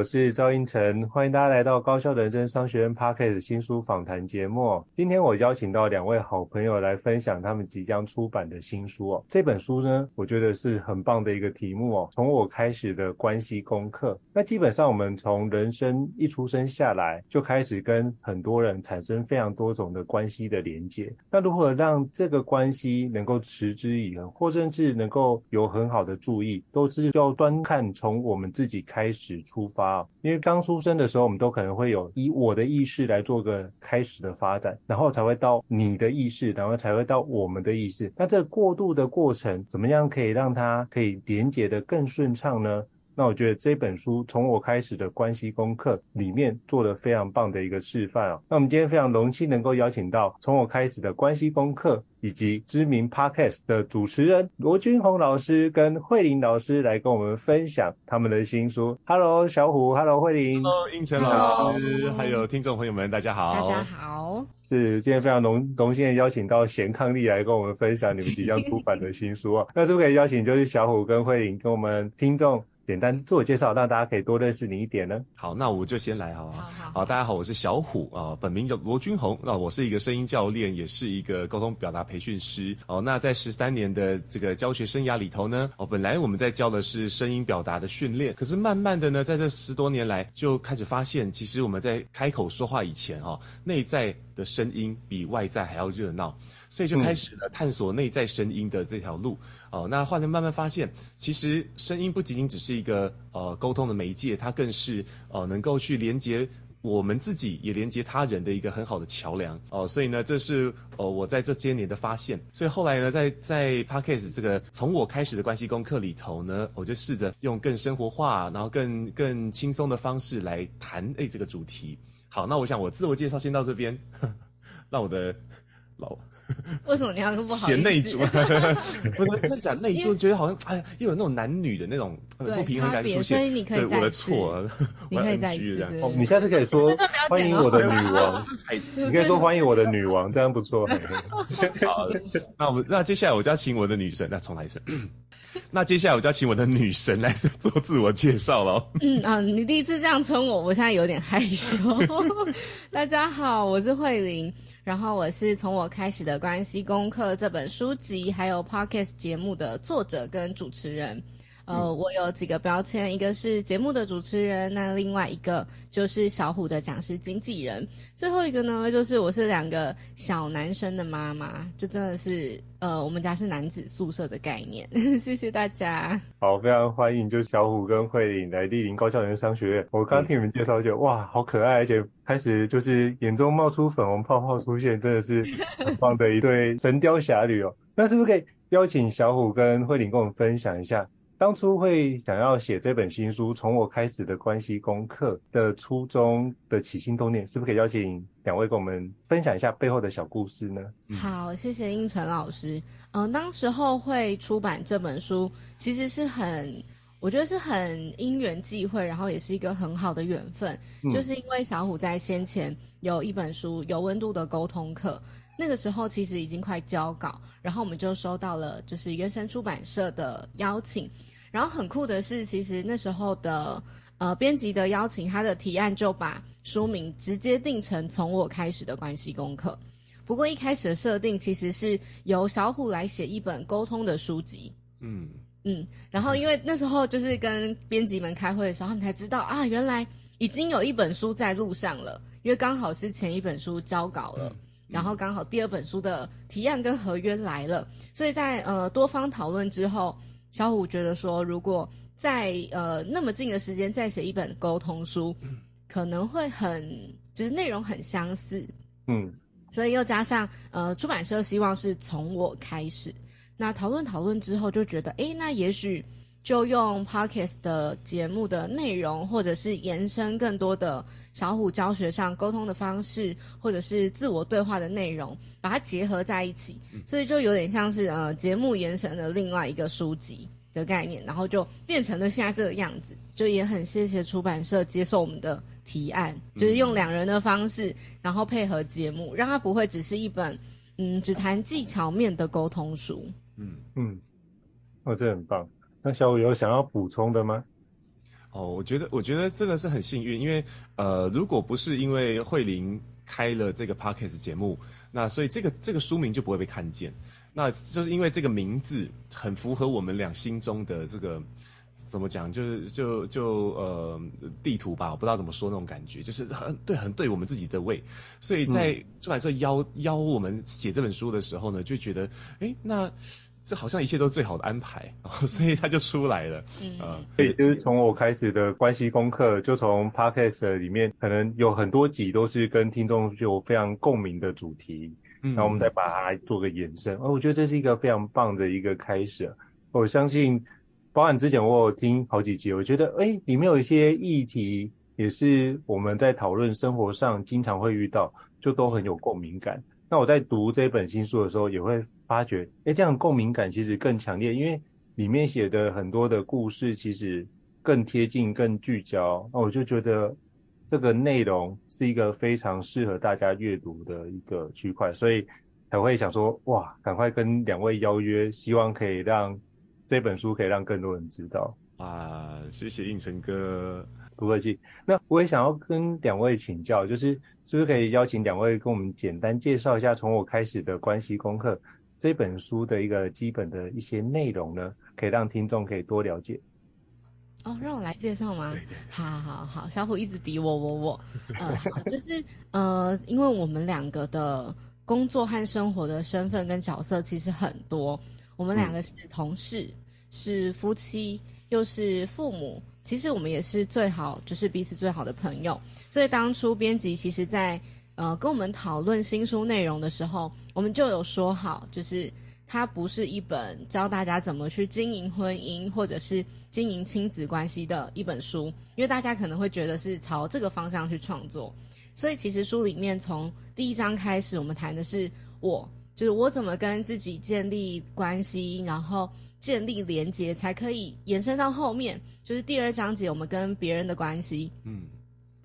我是赵英成，欢迎大家来到高效人生商学院 Podcast 新书访谈节目。今天我邀请到两位好朋友来分享他们即将出版的新书哦。这本书呢，我觉得是很棒的一个题目哦。从我开始的关系功课，那基本上我们从人生一出生下来，就开始跟很多人产生非常多种的关系的连接。那如何让这个关系能够持之以恒，或甚至能够有很好的注意，都是要端看从我们自己开始。出发，啊因为刚出生的时候，我们都可能会有以我的意识来做个开始的发展，然后才会到你的意识，然后才会到我们的意识。那这过渡的过程，怎么样可以让它可以连接的更顺畅呢？那我觉得这本书从我开始的关系功课里面做了非常棒的一个示范啊。那我们今天非常荣幸能够邀请到从我开始的关系功课。以及知名 Podcast 的主持人罗君宏老师跟慧玲老师来跟我们分享他们的新书。Hello，小虎，Hello，慧玲，Hello，应成老师，还有听众朋友们，大家好，大家好。是今天非常荣荣幸的邀请到贤伉俪来跟我们分享你们即将出版的新书啊。那是不是可以邀请就是小虎跟慧玲跟我们听众简单自我介绍，让大家可以多认识你一点呢？好，那我就先来好不好？好，好，大家好，我是小虎啊，本名叫罗君宏，那我是一个声音教练，也是一个沟通表达培训师。哦，那在十三年的这个教学生涯里头呢，哦，本来我们在教的是声音表达的训练，可是慢慢的呢，在这十多年来就开始发现，其实我们在开口说话以前，哈，内在的声音比外在还要热闹。所以就开始了探索内在声音的这条路，哦、呃，那后来慢慢发现，其实声音不仅仅只是一个呃沟通的媒介，它更是呃能够去连接我们自己，也连接他人的一个很好的桥梁，哦、呃，所以呢，这是呃我在这些年的发现。所以后来呢，在在 Podcast 这个从我开始的关系功课里头呢，我就试着用更生活化，然后更更轻松的方式来谈诶这个主题。好，那我想我自我介绍先到这边，让我的老。为什么你要说不好意思？贤内助，不是他讲内助，觉得好像哎呀，又有那种男女的那种不平衡感出现。所以你可以对我的错，你可以再次。哦，你下次可以说欢迎我的女王，你可以说欢迎我的女王，这样不错。好，那我们那接下来我就要请我的女神，那重来一次。那接下来我就要请我的女神来做自我介绍了。嗯啊，你第一次这样称我，我现在有点害羞。大家好，我是慧玲。然后我是从我开始的关系功课这本书籍，还有 Podcast 节目的作者跟主持人。呃，我有几个标签，一个是节目的主持人，那另外一个就是小虎的讲师经纪人，最后一个呢，就是我是两个小男生的妈妈，就真的是呃，我们家是男子宿舍的概念。谢谢大家。好，非常欢迎，就是小虎跟慧玲来莅临高校人商学院。我刚听你们介绍，觉得哇，好可爱，而且开始就是眼中冒出粉红泡泡出现，真的是 很棒的一对神雕侠侣哦。那是不是可以邀请小虎跟慧玲跟我们分享一下？当初会想要写这本新书，从我开始的关系功课的初衷的起心动念，是不是可以邀请两位跟我们分享一下背后的小故事呢？嗯、好，谢谢应成老师。嗯、呃，当时候会出版这本书，其实是很，我觉得是很因缘际会，然后也是一个很好的缘分，嗯、就是因为小虎在先前有一本书《有温度的沟通课》，那个时候其实已经快交稿，然后我们就收到了就是原神出版社的邀请。然后很酷的是，其实那时候的呃编辑的邀请，他的提案就把书名直接定成从我开始的关系功课。不过一开始的设定其实是由小虎来写一本沟通的书籍。嗯嗯。然后因为那时候就是跟编辑们开会的时候，他们才知道啊，原来已经有一本书在路上了。因为刚好是前一本书交稿了，然后刚好第二本书的提案跟合约来了，所以在呃多方讨论之后。小虎觉得说，如果在呃那么近的时间再写一本沟通书，可能会很就是内容很相似。嗯，所以又加上呃出版社希望是从我开始，那讨论讨论之后就觉得，诶，那也许就用 Podcast 的节目的内容，或者是延伸更多的小虎教学上沟通的方式，或者是自我对话的内容，把它结合在一起，所以就有点像是呃节目延伸的另外一个书籍的概念，然后就变成了现在这个样子，就也很谢谢出版社接受我们的。提案就是用两人的方式，然后配合节目，让它不会只是一本嗯只谈技巧面的沟通书。嗯嗯，哦，这很棒。那小五有想要补充的吗？哦，我觉得我觉得真的是很幸运，因为呃，如果不是因为慧玲开了这个 podcast 节目，那所以这个这个书名就不会被看见。那就是因为这个名字很符合我们俩心中的这个。怎么讲？就是就就呃地图吧，我不知道怎么说那种感觉，就是很对，很对我们自己的胃。所以在出版社邀邀我们写这本书的时候呢，就觉得，哎，那这好像一切都最好的安排，所以他就出来了。嗯，呃、对，就是从我开始的关系功课，就从 Podcast 里面，可能有很多集都是跟听众有非常共鸣的主题，然后我们再把它做个延伸。哦，我觉得这是一个非常棒的一个开始。我相信。包含之前我有听好几集，我觉得哎里面有一些议题也是我们在讨论生活上经常会遇到，就都很有共鸣感。那我在读这本新书的时候，也会发觉，诶这样共鸣感其实更强烈，因为里面写的很多的故事其实更贴近、更聚焦。那我就觉得这个内容是一个非常适合大家阅读的一个区块，所以才会想说，哇，赶快跟两位邀约，希望可以让。这本书可以让更多人知道啊！谢谢应成哥，不客气。那我也想要跟两位请教，就是是不是可以邀请两位跟我们简单介绍一下《从我开始的关系功课》这本书的一个基本的一些内容呢？可以让听众可以多了解。哦，让我来介绍吗？对对。好好好，小虎一直比我我我，呃，好，就是呃，因为我们两个的工作和生活的身份跟角色其实很多。我们两个是同事，嗯、是夫妻，又是父母。其实我们也是最好，就是彼此最好的朋友。所以当初编辑其实在呃跟我们讨论新书内容的时候，我们就有说好，就是它不是一本教大家怎么去经营婚姻或者是经营亲子关系的一本书，因为大家可能会觉得是朝这个方向去创作。所以其实书里面从第一章开始，我们谈的是我。就是我怎么跟自己建立关系，然后建立连结，才可以延伸到后面，就是第二章节我们跟别人的关系，嗯，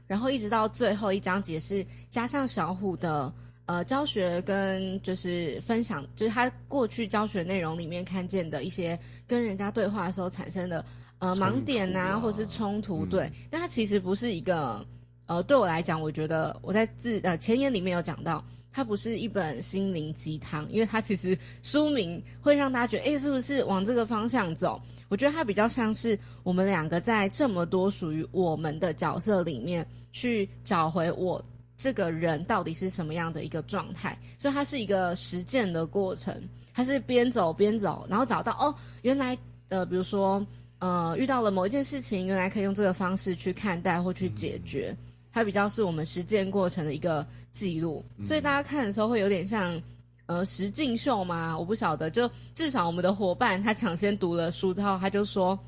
然后一直到最后一章节是加上小虎的呃教学跟就是分享，就是他过去教学内容里面看见的一些跟人家对话的时候产生的呃盲点啊，啊或者是冲突，对，嗯、但他其实不是一个呃对我来讲，我觉得我在自呃前言里面有讲到。它不是一本心灵鸡汤，因为它其实书名会让大家觉得，诶，是不是往这个方向走？我觉得它比较像是我们两个在这么多属于我们的角色里面，去找回我这个人到底是什么样的一个状态。所以它是一个实践的过程，它是边走边走，然后找到哦，原来呃，比如说呃，遇到了某一件事情，原来可以用这个方式去看待或去解决。它比较是我们实践过程的一个记录，所以大家看的时候会有点像呃实境秀吗？我不晓得，就至少我们的伙伴他抢先读了书之后，他就说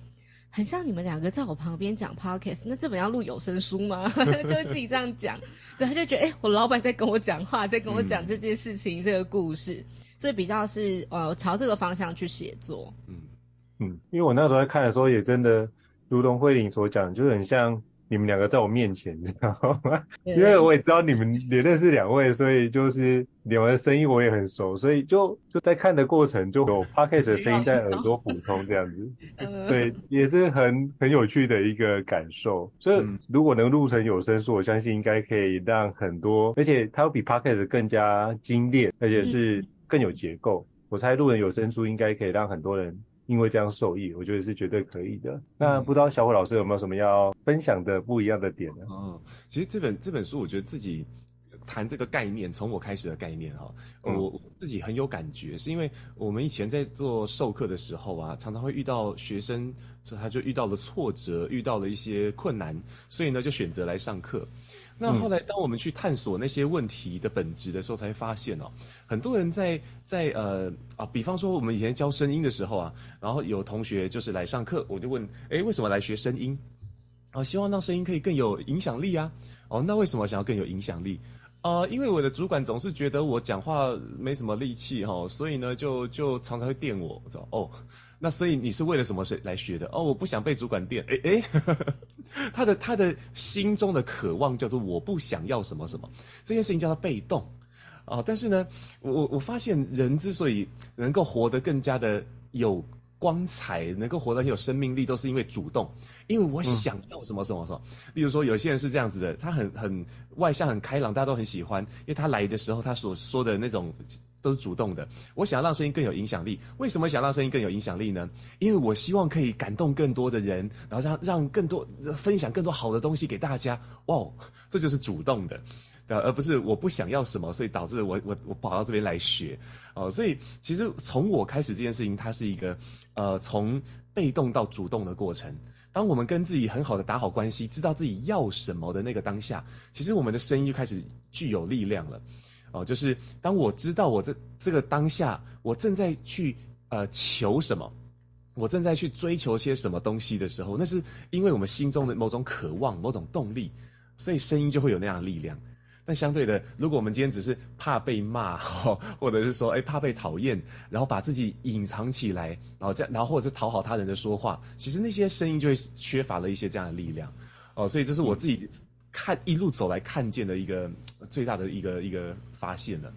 很像你们两个在我旁边讲 podcast，那这本要录有声书吗？就会自己这样讲，对，他就觉得哎、欸，我老板在跟我讲话，在跟我讲这件事情、嗯、这个故事，所以比较是呃朝这个方向去写作。嗯嗯，因为我那时候在看的时候，也真的如同慧玲所讲，就很像。你们两个在我面前，你知道吗？因为我也知道你们也认识两位，所以就是你们的声音我也很熟，所以就就在看的过程就有 podcast 的声音在耳朵补充这样子，对，也是很很有趣的一个感受。所以如果能录成有声书，我相信应该可以让很多，而且它会比 podcast 更加精炼，而且是更有结构。我猜录成有声书应该可以让很多人。因为这样受益，我觉得是绝对可以的。那不知道小虎老师有没有什么要分享的不一样的点呢？哦，其实这本这本书，我觉得自己谈这个概念，从我开始的概念哈，我自己很有感觉，是因为我们以前在做授课的时候啊，常常会遇到学生，所以他就遇到了挫折，遇到了一些困难，所以呢就选择来上课。那后来当我们去探索那些问题的本质的时候，才发现哦，很多人在在呃啊，比方说我们以前教声音的时候啊，然后有同学就是来上课，我就问，哎，为什么来学声音？啊，希望让声音可以更有影响力啊。哦，那为什么想要更有影响力？呃，因为我的主管总是觉得我讲话没什么力气哈、哦，所以呢就就常常会电我。我说哦，那所以你是为了什么来学的？哦，我不想被主管电。诶诶，他的他的心中的渴望叫做我不想要什么什么，这件事情叫做被动。啊、但是呢，我我发现人之所以能够活得更加的有。光彩能够活得很有生命力，都是因为主动，因为我想要什么什么什么。例如说，有些人是这样子的，他很很外向、很开朗，大家都很喜欢，因为他来的时候，他所说的那种都是主动的。我想要让声音更有影响力，为什么想让声音更有影响力呢？因为我希望可以感动更多的人，然后让让更多分享更多好的东西给大家。哇，这就是主动的。而不是我不想要什么，所以导致我我我跑到这边来学哦。所以其实从我开始这件事情，它是一个呃从被动到主动的过程。当我们跟自己很好的打好关系，知道自己要什么的那个当下，其实我们的声音就开始具有力量了哦。就是当我知道我这这个当下，我正在去呃求什么，我正在去追求些什么东西的时候，那是因为我们心中的某种渴望、某种动力，所以声音就会有那样的力量。但相对的，如果我们今天只是怕被骂，或者是说，哎，怕被讨厌，然后把自己隐藏起来，然后这样，然后或者是讨好他人的说话，其实那些声音就会缺乏了一些这样的力量。哦，所以这是我自己看一路走来看见的一个最大的一个一个发现了。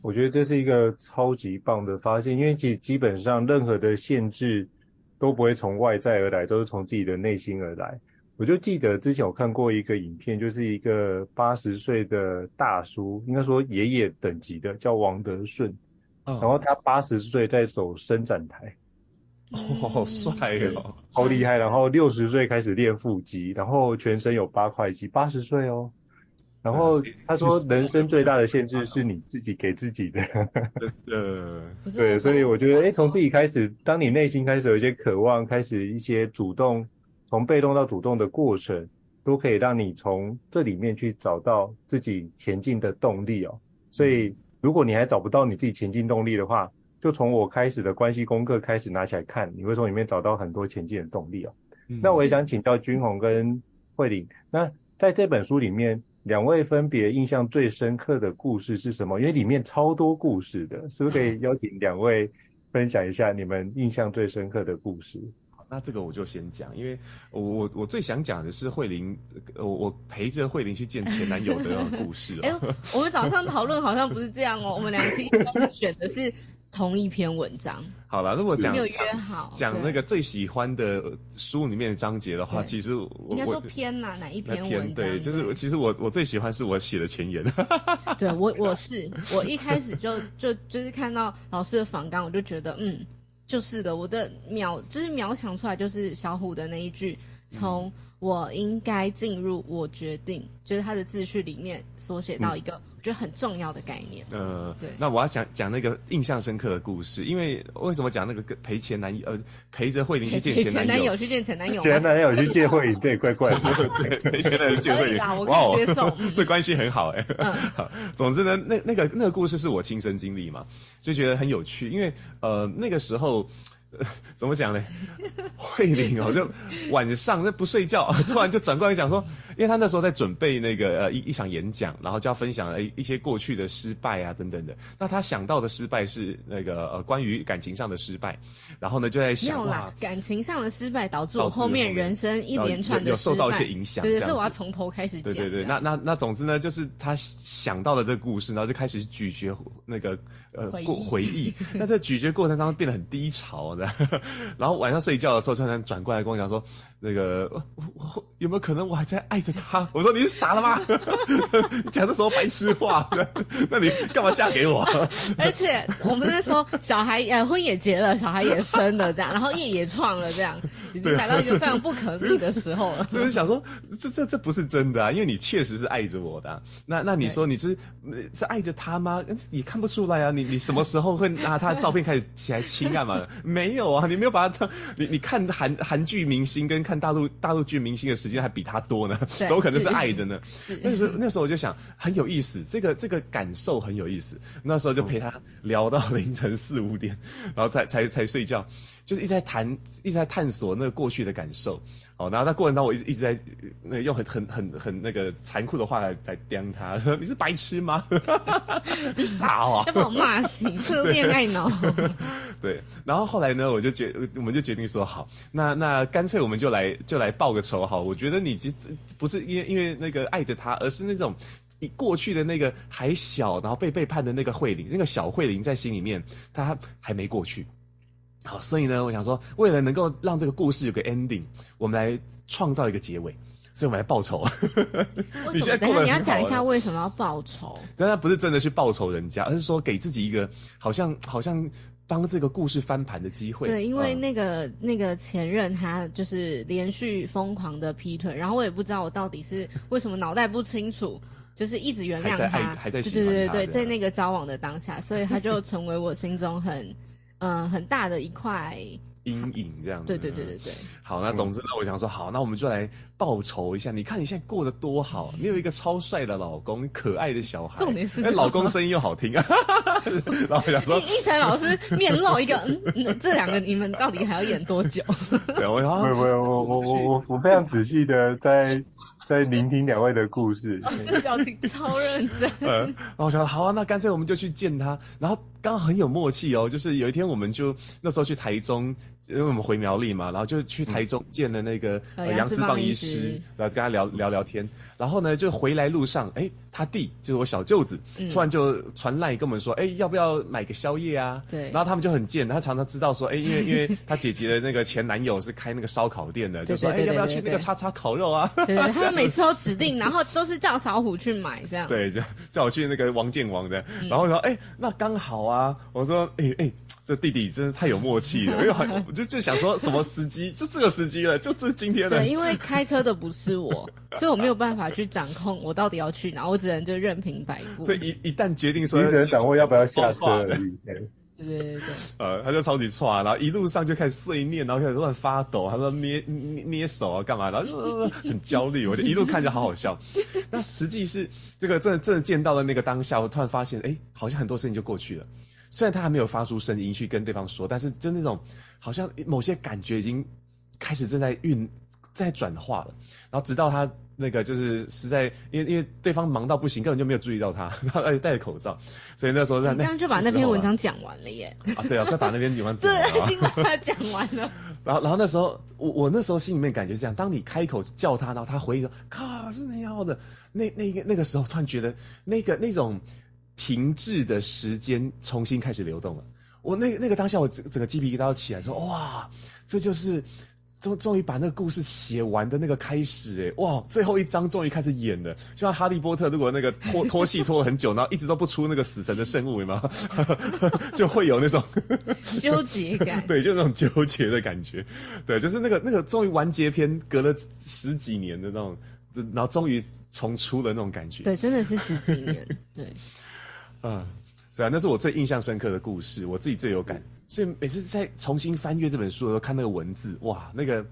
我觉得这是一个超级棒的发现，因为其实基本上任何的限制都不会从外在而来，都是从自己的内心而来。我就记得之前我看过一个影片，就是一个八十岁的大叔，应该说爷爷等级的，叫王德顺。然后他八十岁在走伸展台，哦，好帅哦，好厉害。然后六十岁开始练腹肌，然后全身有八块肌，八十岁哦。然后他说，人生最大的限制是你自己给自己的。呃，对，所以我觉得，哎，从自己开始，当你内心开始有一些渴望，开始一些主动。从被动到主动的过程，都可以让你从这里面去找到自己前进的动力哦。所以，如果你还找不到你自己前进动力的话，就从我开始的关系功课开始拿起来看，你会从里面找到很多前进的动力哦。嗯、那我也想请教君宏跟慧玲，那在这本书里面，两位分别印象最深刻的故事是什么？因为里面超多故事的，是不是可以 邀请两位分享一下你们印象最深刻的故事？那这个我就先讲，因为我我我最想讲的是慧玲，我我陪着慧玲去见前男友的故事。哎，我们早上讨论好像不是这样哦，我们两个其实选的是同一篇文章。好了，如果讲没有约好讲那个最喜欢的书里面的章节的话，其实我应该说篇哪哪一篇文章？对，就是其实我我最喜欢是我写的前言。对我 我是我一开始就就就是看到老师的访纲，我就觉得嗯。就是的，我的秒就是秒想出来，就是小虎的那一句，从我应该进入，我决定，就是他的自序里面所写到一个。我觉得很重要的概念。呃，对。那我要讲讲那个印象深刻的故事，因为为什么讲那个陪前男友，呃，陪着慧玲去见前男友，前男友去见前男友，前男友去见慧玲，这也怪怪的。对，陪前男友见慧玲，我可以接受。这关系很好哎。嗯。好，总之呢，那那个那个故事是我亲身经历嘛，就觉得很有趣，因为呃那个时候。怎么讲呢？慧玲哦，就晚上那不睡觉，突然就转过来讲说，因为他那时候在准备那个呃一一场演讲，然后就要分享一一些过去的失败啊等等的。那他想到的失败是那个呃关于感情上的失败，然后呢就在想，啦，感情上的失败导致我后面人生一连串的失败，有受到一些影响。对，是我要从头开始讲。对对对，那那那总之呢，就是他想到了这个故事，然后就开始咀嚼那个呃过回忆。那在咀嚼过程当中变得很低潮的。然后晚上睡觉的时候，突然转过来跟我讲说：“那个我我有没有可能我还在爱着他？” 我说：“你是傻了吗？讲这什么白痴话？那你干嘛嫁给我？”而且我们那时候小孩呃婚也结了，小孩也生了，这样，然后业也创了，这样已经来到一个非常不可逆的时候了。所以想说，这这这不是真的啊，因为你确实是爱着我的啊。那那你说你是是爱着他吗？你看不出来啊，你你什么时候会拿他的照片开始起来亲干嘛？没。没有啊，你没有把他当 你你看韩韩剧明星跟看大陆大陆剧明星的时间还比他多呢，怎么可能是爱的呢？那时候那时候我就想很有意思，这个这个感受很有意思。那时候就陪他聊到凌晨四五点，然后才才才睡觉。就是一直在谈，一直在探索那个过去的感受，哦，然后在过程当中，我一直一直在那用很很很很那个残酷的话来来刁他，说 你是白痴吗？你傻哦，要把我骂醒，是恋爱脑。对，然后后来呢，我就决，我们就决定说好，那那干脆我们就来就来报个仇好，我觉得你其实不是因为因为那个爱着他，而是那种你过去的那个还小，然后被背叛的那个慧玲，那个小慧玲在心里面，她还没过去。好，所以呢，我想说，为了能够让这个故事有个 ending，我们来创造一个结尾，所以我们来报仇。你现在等一下你要讲一下为什么要报仇？但他不是真的去报仇人家，而是说给自己一个好像好像帮这个故事翻盘的机会。对，因为那个、嗯、那个前任他就是连续疯狂的劈腿，然后我也不知道我到底是 为什么脑袋不清楚，就是一直原谅他，还在，还在喜欢他，对对对对，在那个交往的当下，所以他就成为我心中很。嗯、呃，很大的一块阴影，这样子。对对对对对。好，那总之呢，我想说，好，那我们就来报仇一下。你看你现在过得多好，你有一个超帅的老公，可爱的小孩。重点是，哎，老公声音又好听啊。然后我想说，一晨老师面露一个，嗯，这两个你们到底还要演多久？对，我想，没有没有，我我我我我非常仔细的在。在聆听两位的故事，老师表情超认真。嗯，然后我想说好啊，那干脆我们就去见他。然后刚好很有默契哦，就是有一天我们就那时候去台中，因为我们回苗栗嘛，然后就去台中见了那个杨思棒医师，然后跟他聊聊聊天。然后呢，就回来路上，哎，他弟就是我小舅子，突然就传赖跟我们说，哎，要不要买个宵夜啊？对。然后他们就很贱，他常常知道说，哎，因为因为 他姐姐的那个前男友是开那个烧烤店的，就说，哎，要不要去那个叉叉烤肉啊？对，他们每次都指定，然后都是叫小虎去买这样。对，叫叫我去那个王建王的，然后说，哎，那刚好啊，我说，哎哎。这弟弟真是太有默契了，因为我就就想说什么时机，就这个时机了，就这今天的。对，因为开车的不是我，所以我没有办法去掌控我到底要去哪，我只能就任凭摆布。所以一一旦决定说，你只能掌握要不要下车而已。对对对对。呃，他就超级剉，然后一路上就开始碎念，然后开始乱发抖，他说捏捏捏手啊，干嘛？然后就、呃、很焦虑，我就一路看着好好笑。那实际是这个真的真的见到了那个当下，我突然发现，哎，好像很多事情就过去了。虽然他还没有发出声音去跟对方说，但是就那种好像某些感觉已经开始正在运在转化了。然后直到他那个就是实在，因为因为对方忙到不行，根本就没有注意到他，然后而且戴着口罩，所以那时候在那。刚刚就把那篇文章讲完了耶。啊，对啊，快把那篇文章 讲完了。对，已经把它讲完了。然后然后那时候我我那时候心里面感觉这样，当你开口叫他，然后他回应说：“卡是那样的。”那那个那个时候突然觉得那个那种。停滞的时间重新开始流动了，我那那个当下我整整个鸡皮疙瘩都起来，说哇，这就是终终于把那个故事写完的那个开始诶，哇，最后一章终于开始演了，就像哈利波特如果那个拖 拖戏拖了很久，然后一直都不出那个死神的圣物，有没有？就会有那种 纠结感，对，就那种纠结的感觉，对，就是那个那个终于完结篇，隔了十几年的那种，然后终于重出的那种感觉，对，真的是十几年，对。嗯，是啊，那是我最印象深刻的故事，我自己最有感，所以每次在重新翻阅这本书的时候，看那个文字，哇，那个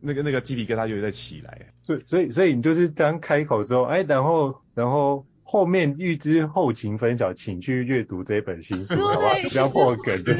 那个那个鸡皮疙瘩就会再起来。所以所以所以你就是刚开口之后，哎，然后然后后面预知后情分晓，请去阅读这本新书，好不好？不要破梗，对。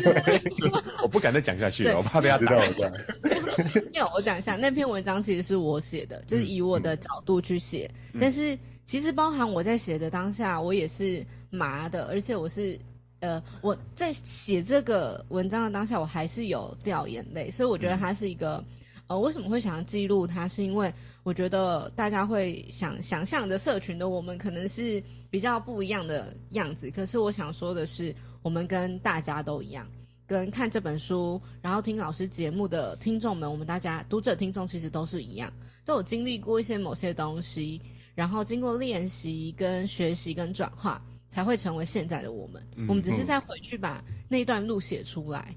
我不敢再讲下去了，我怕被他知道我这样。没有，我讲一下，那篇文章其实是我写的，就是以我的角度去写，嗯、但是。其实包含我在写的当下，我也是麻的，而且我是，呃，我在写这个文章的当下，我还是有掉眼泪，所以我觉得它是一个，呃，为什么会想要记录它，是因为我觉得大家会想想象的社群的我们可能是比较不一样的样子，可是我想说的是，我们跟大家都一样，跟看这本书，然后听老师节目的听众们，我们大家读者听众其实都是一样，都有经历过一些某些东西。然后经过练习、跟学习、跟转化，才会成为现在的我们。嗯、我们只是再回去把那段路写出来，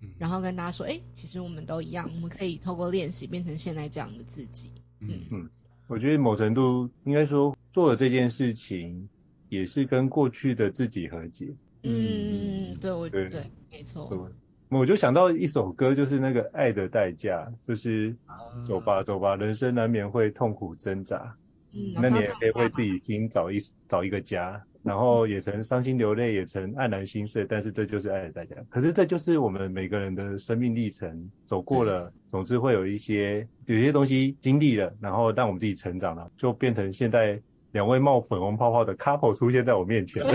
嗯、然后跟大家说：哎，其实我们都一样，我们可以透过练习变成现在这样的自己。嗯。嗯，我觉得某程度应该说做了这件事情，也是跟过去的自己和解。嗯，对，我对，对，没错。我就想到一首歌，就是那个《爱的代价》，就是走吧走吧，人生难免会痛苦挣扎，嗯，那你也可以为自己心找一找一个家，然后也曾伤心流泪，也曾黯然心碎，但是这就是爱的代价。可是这就是我们每个人的生命历程，走过了，总之会有一些有些东西经历了，然后让我们自己成长了，就变成现在两位冒粉红泡泡的 couple 出现在我面前了。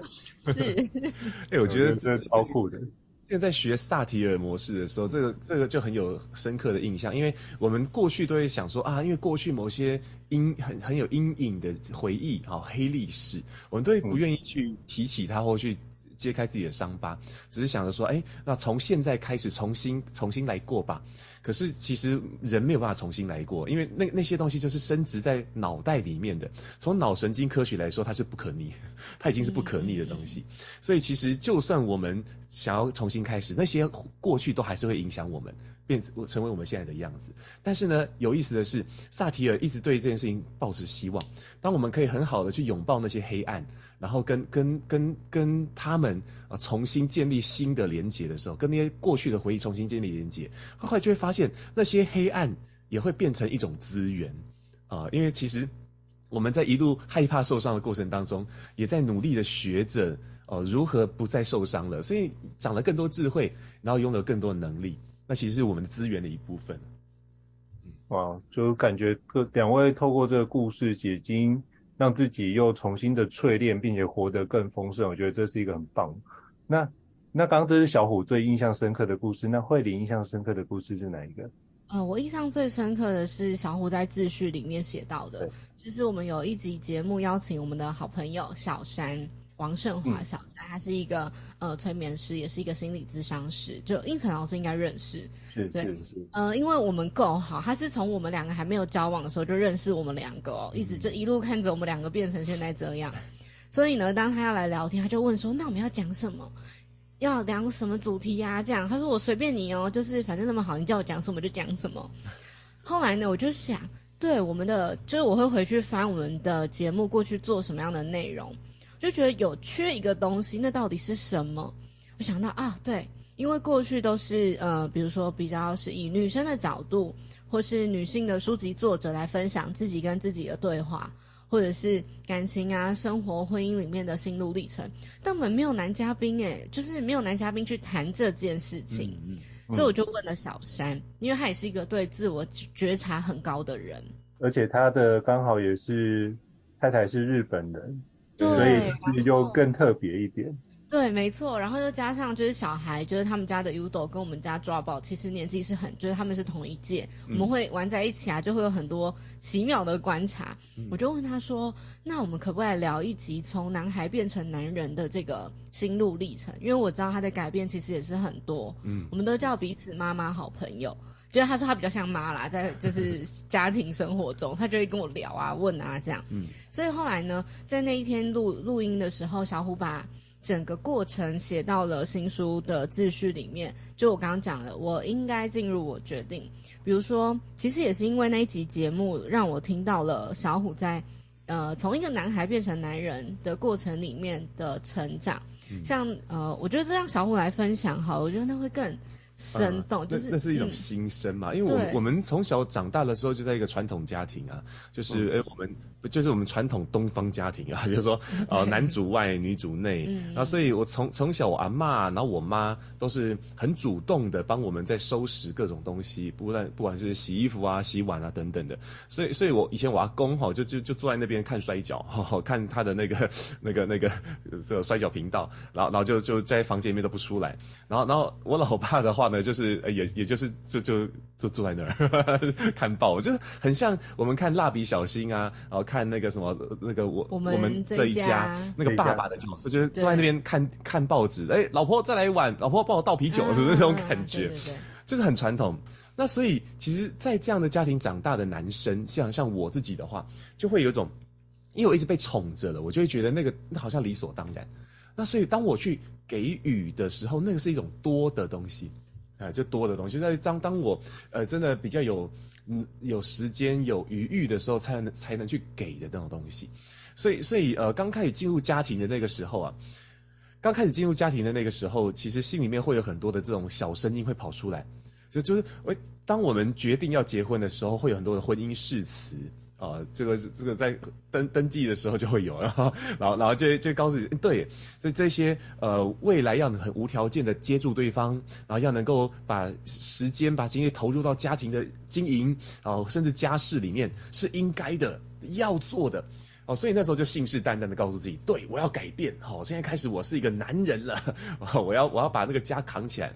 是，哎，我觉得这超酷的。现在学萨提尔模式的时候，这个这个就很有深刻的印象，因为我们过去都会想说啊，因为过去某些阴很很有阴影的回忆啊，黑历史，我们都会不愿意去提起它或去揭开自己的伤疤，只是想着说，哎，那从现在开始重新重新来过吧。可是其实人没有办法重新来过，因为那那些东西就是深植在脑袋里面的。从脑神经科学来说，它是不可逆，它已经是不可逆的东西。所以其实就算我们想要重新开始，那些过去都还是会影响我们，变成为我们现在的样子。但是呢，有意思的是，萨提尔一直对这件事情抱持希望。当我们可以很好的去拥抱那些黑暗，然后跟跟跟跟他们啊重新建立新的连结的时候，跟那些过去的回忆重新建立连结，很快就会发现。那些黑暗也会变成一种资源啊，因为其实我们在一路害怕受伤的过程当中，也在努力的学着哦如何不再受伤了，所以长了更多智慧，然后拥有更多能力，那其实是我们的资源的一部分。哇，就感觉各两位透过这个故事已经，让自己又重新的淬炼，并且活得更丰盛，我觉得这是一个很棒。那。那刚刚这是小虎最印象深刻的故事，那慧玲印象深刻的故事是哪一个？呃，我印象最深刻的是小虎在自序里面写到的，就是我们有一集节目邀请我们的好朋友小山王胜华小山，他是一个呃催眠师，也是一个心理咨商师，就胤丞老师应该认识，是对是是，呃，因为我们够好，他是从我们两个还没有交往的时候就认识我们两个哦，一直就一路看着我们两个变成现在这样，所以呢，当他要来聊天，他就问说，那我们要讲什么？要聊什么主题呀、啊？这样，他说我随便你哦，就是反正那么好，你叫我讲什么就讲什么。后来呢，我就想，对我们的，就是我会回去翻我们的节目过去做什么样的内容，就觉得有缺一个东西，那到底是什么？我想到啊，对，因为过去都是呃，比如说比较是以女生的角度，或是女性的书籍作者来分享自己跟自己的对话。或者是感情啊、生活、婚姻里面的心路历程，但我们没有男嘉宾诶，就是没有男嘉宾去谈这件事情，嗯嗯、所以我就问了小山，因为他也是一个对自我觉察很高的人，而且他的刚好也是太太是日本人，对，所以就更特别一点。对，没错，然后又加上就是小孩，就是他们家的 Udo 跟我们家抓宝，其实年纪是很，就是他们是同一届，嗯、我们会玩在一起啊，就会有很多奇妙的观察。嗯、我就问他说，那我们可不可以聊一集从男孩变成男人的这个心路历程？因为我知道他的改变其实也是很多，嗯，我们都叫彼此妈妈好朋友，就是他说他比较像妈啦，在就是 家庭生活中，他就会跟我聊啊、问啊这样，嗯，所以后来呢，在那一天录录音的时候，小虎把。整个过程写到了新书的自序里面，就我刚刚讲的，我应该进入，我决定。比如说，其实也是因为那一集节目，让我听到了小虎在呃从一个男孩变成男人的过程里面的成长。嗯、像呃，我觉得这让小虎来分享好，我觉得那会更。生动，就是那那是一种新生嘛，嗯、因为我们我们从小长大的时候就在一个传统家庭啊，就是哎、嗯、我们不就是我们传统东方家庭啊，就是说呃男主外女主内，嗯、然后所以我从从小我阿嬷，然后我妈都是很主动的帮我们在收拾各种东西，不但不管是洗衣服啊、洗碗啊等等的，所以所以我以前我阿公哈就就就坐在那边看摔角，看他的那个 那个那个这个摔跤频道，然后然后就就在房间里面都不出来，然后然后我老爸的话。就是也也就是就就就坐在那儿 看报，就是很像我们看蜡笔小新啊，然后看那个什么那个我我们，我们这一家那个爸爸的角色，就是坐在那边看看报纸，哎，老婆再来一碗，老婆帮我倒啤酒的 那种感觉，就是很传统。那所以其实，在这样的家庭长大的男生，像像我自己的话，就会有一种，因为我一直被宠着的，我就会觉得那个那好像理所当然。那所以当我去给予的时候，那个是一种多的东西。啊，就多的东西，就在当当我呃真的比较有嗯有时间有余裕的时候，才能才能去给的那种东西。所以所以呃刚开始进入家庭的那个时候啊，刚开始进入家庭的那个时候，其实心里面会有很多的这种小声音会跑出来，就就是我当我们决定要结婚的时候，会有很多的婚姻誓词。啊，这个这个在登登记的时候就会有，然后然后然后就就告诉你，对，这这些呃未来要很无条件的接住对方，然后要能够把时间把精力投入到家庭的经营，然后甚至家事里面是应该的，要做的，哦，所以那时候就信誓旦旦的告诉自己，对，我要改变，好，现在开始我是一个男人了，我要我要把那个家扛起来。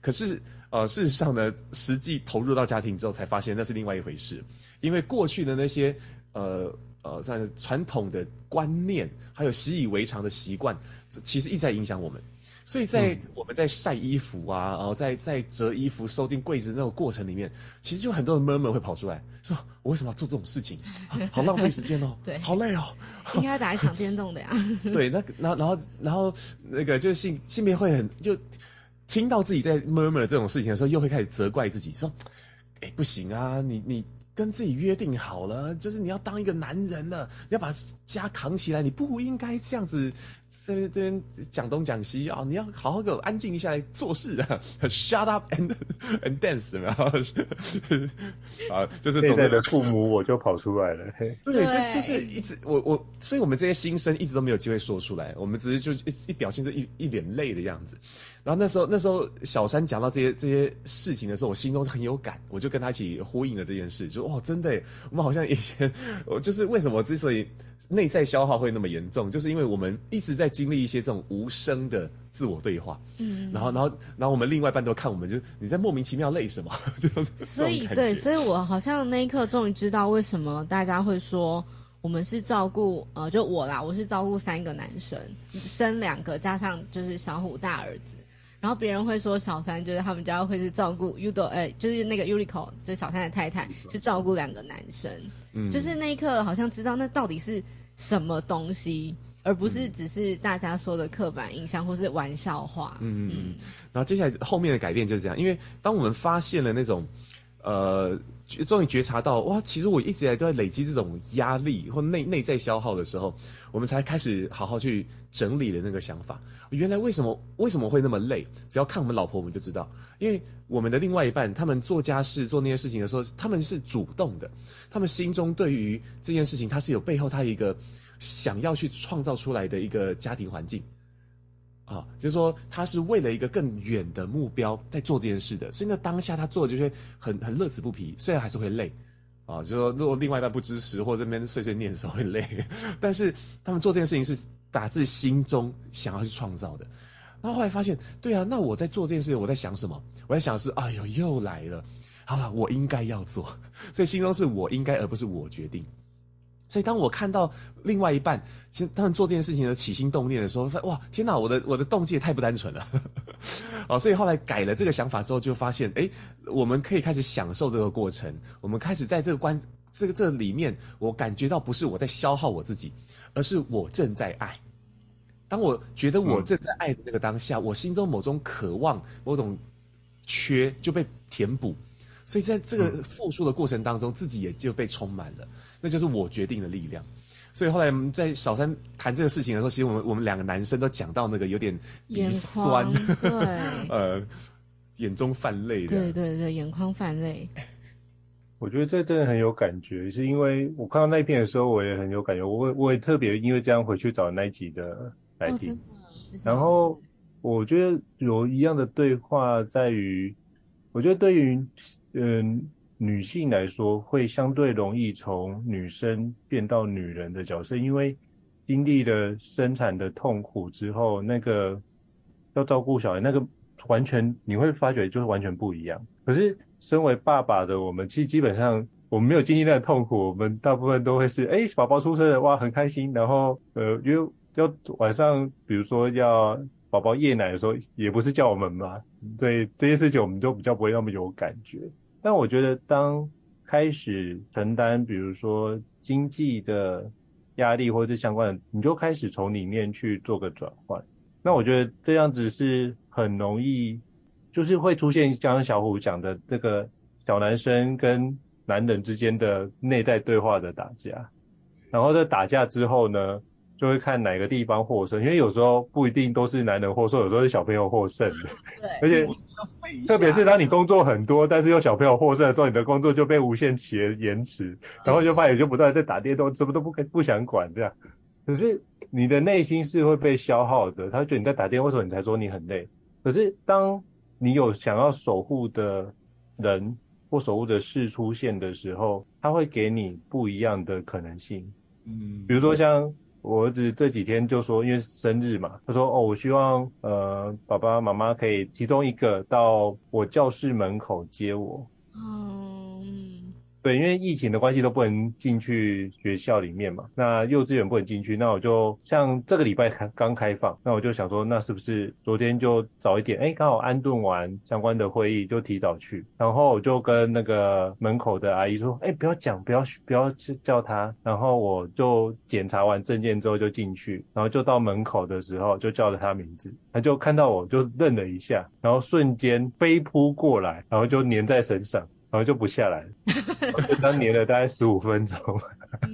可是，呃，事实上呢，实际投入到家庭之后，才发现那是另外一回事。因为过去的那些，呃呃，算是传统的观念，还有习以为常的习惯，其实一直在影响我们。所以在我们在晒衣服啊，然后在在折衣服、收进柜子那种过程里面，其实就很多的 murmur 会跑出来，说我为什么要做这种事情？好浪费时间哦，对，好累哦，应该打一场电动的呀。对，那然后然后然后那个就是性性别会很就。听到自己在 murmur 这种事情的时候，又会开始责怪自己，说：“哎，不行啊，你你跟自己约定好了，就是你要当一个男人了，你要把家扛起来，你不应该这样子。”这边这边讲东讲西啊，你要好好给我安静一下来做事啊，shut up and and dance，然后 啊，就是现在的父母我就跑出来了，对，对就就是一直我我，所以我们这些心声一直都没有机会说出来，我们只是就一一表现这一一脸累的样子。然后那时候那时候小三讲到这些这些事情的时候，我心中很有感，我就跟他一起呼应了这件事，就哦，真的，我们好像以前我就是为什么之所以。内在消耗会那么严重，就是因为我们一直在经历一些这种无声的自我对话，嗯，然后然后然后我们另外一半都看我们，就你在莫名其妙累什么，就是所以对，所以我好像那一刻终于知道为什么大家会说我们是照顾呃，就我啦，我是照顾三个男生，生两个加上就是小虎大儿子，然后别人会说小三就是他们家会是照顾 Udo，哎，就是那个 Yuriko 就是小三的太太是照顾两个男生，嗯，就是那一刻好像知道那到底是。什么东西，而不是只是大家说的刻板印象或是玩笑话。嗯嗯嗯。然后接下来后面的改变就是这样，因为当我们发现了那种，呃，终于觉察到，哇，其实我一直以来都在累积这种压力或内内在消耗的时候，我们才开始好好去整理了那个想法。原来为什么为什么会那么累？只要看我们老婆，我们就知道，因为我们的另外一半，他们做家事做那些事情的时候，他们是主动的，他们心中对于这件事情，他是有背后他一个想要去创造出来的一个家庭环境。啊，就是说他是为了一个更远的目标在做这件事的，所以那当下他做的就是很很乐此不疲，虽然还是会累，啊，就是说如果另外一半不支持或者这边碎碎念的时候会累，但是他们做这件事情是打自心中想要去创造的。然后后来发现，对啊，那我在做这件事情，我在想什么？我在想是，哎呦，又来了，好了，我应该要做，所以心中是我应该，而不是我决定。所以当我看到另外一半，其实他们做这件事情的起心动念的时候，哇，天哪，我的我的动机也太不单纯了。哦，所以后来改了这个想法之后，就发现，哎，我们可以开始享受这个过程。我们开始在这个关这个这个里面，我感觉到不是我在消耗我自己，而是我正在爱。当我觉得我正在爱的那个当下，我心中某种渴望、某种缺就被填补。所以在这个复述的过程当中，自己也就被充满了，那就是我决定的力量。所以后来我们在小三谈这个事情的时候，其实我们我们两个男生都讲到那个有点鼻酸，对，呃，眼中泛泪的，对对对，眼眶泛泪。我觉得这真的很有感觉，是因为我看到那一篇的时候，我也很有感觉，我我也特别因为这样回去找那一集的来听，哦、然后我觉得有一样的对话在于，我觉得对于。嗯，女性来说会相对容易从女生变到女人的角色，因为经历了生产的痛苦之后，那个要照顾小孩，那个完全你会发觉就是完全不一样。可是身为爸爸的我们，其实基本上我们没有经历那个痛苦，我们大部分都会是，哎，宝宝出生了，哇，很开心，然后呃，因为要晚上，比如说要宝宝夜奶的时候，也不是叫我们嘛。对这些事情，我们就比较不会那么有感觉。但我觉得，当开始承担，比如说经济的压力或者是相关的，你就开始从里面去做个转换。那我觉得这样子是很容易，就是会出现刚刚小虎讲的这个小男生跟男人之间的内在对话的打架。然后在打架之后呢，就会看哪个地方获胜，因为有时候不一定都是男人获胜，有时候是小朋友获胜的。对，而且特别是当你工作很多，但是又小朋友获胜的时候，你的工作就被无限期的延迟，然后就发现就不断在打电动，什么都不不想管这样。可是你的内心是会被消耗的，他觉得你在打电动，为什么你才说你很累？可是当你有想要守护的人或守护的事出现的时候，他会给你不一样的可能性。嗯，比如说像。我儿子这几天就说，因为生日嘛，他说哦，我希望呃爸爸妈妈可以其中一个到我教室门口接我。对，因为疫情的关系都不能进去学校里面嘛，那幼稚园不能进去，那我就像这个礼拜开刚开放，那我就想说，那是不是昨天就早一点，哎，刚好安顿完相关的会议就提早去，然后我就跟那个门口的阿姨说，哎，不要讲，不要不要叫他，然后我就检查完证件之后就进去，然后就到门口的时候就叫了他名字，他就看到我就愣了一下，然后瞬间飞扑过来，然后就黏在身上。然后就不下来，就当黏了大概十五分钟，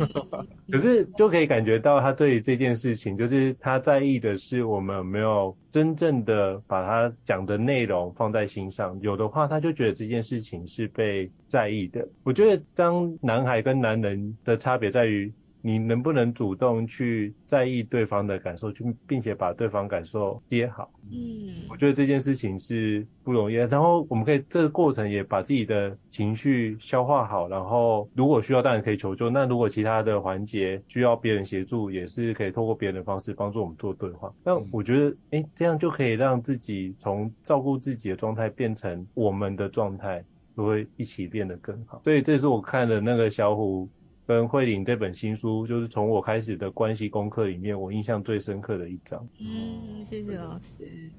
可是就可以感觉到他对这件事情，就是他在意的是我们有没有真正的把他讲的内容放在心上，有的话他就觉得这件事情是被在意的。我觉得当男孩跟男人的差别在于。你能不能主动去在意对方的感受，去并且把对方感受接好？嗯，我觉得这件事情是不容易的。然后我们可以这个过程也把自己的情绪消化好，然后如果需要当然可以求救。那如果其他的环节需要别人协助，也是可以透过别人的方式帮助我们做对话。那我觉得，诶，这样就可以让自己从照顾自己的状态变成我们的状态，都会一起变得更好。所以这是我看的那个小虎跟慧玲这本新书，就是从我开始的关系功课里面，我印象最深刻的一章。嗯，谢谢老师。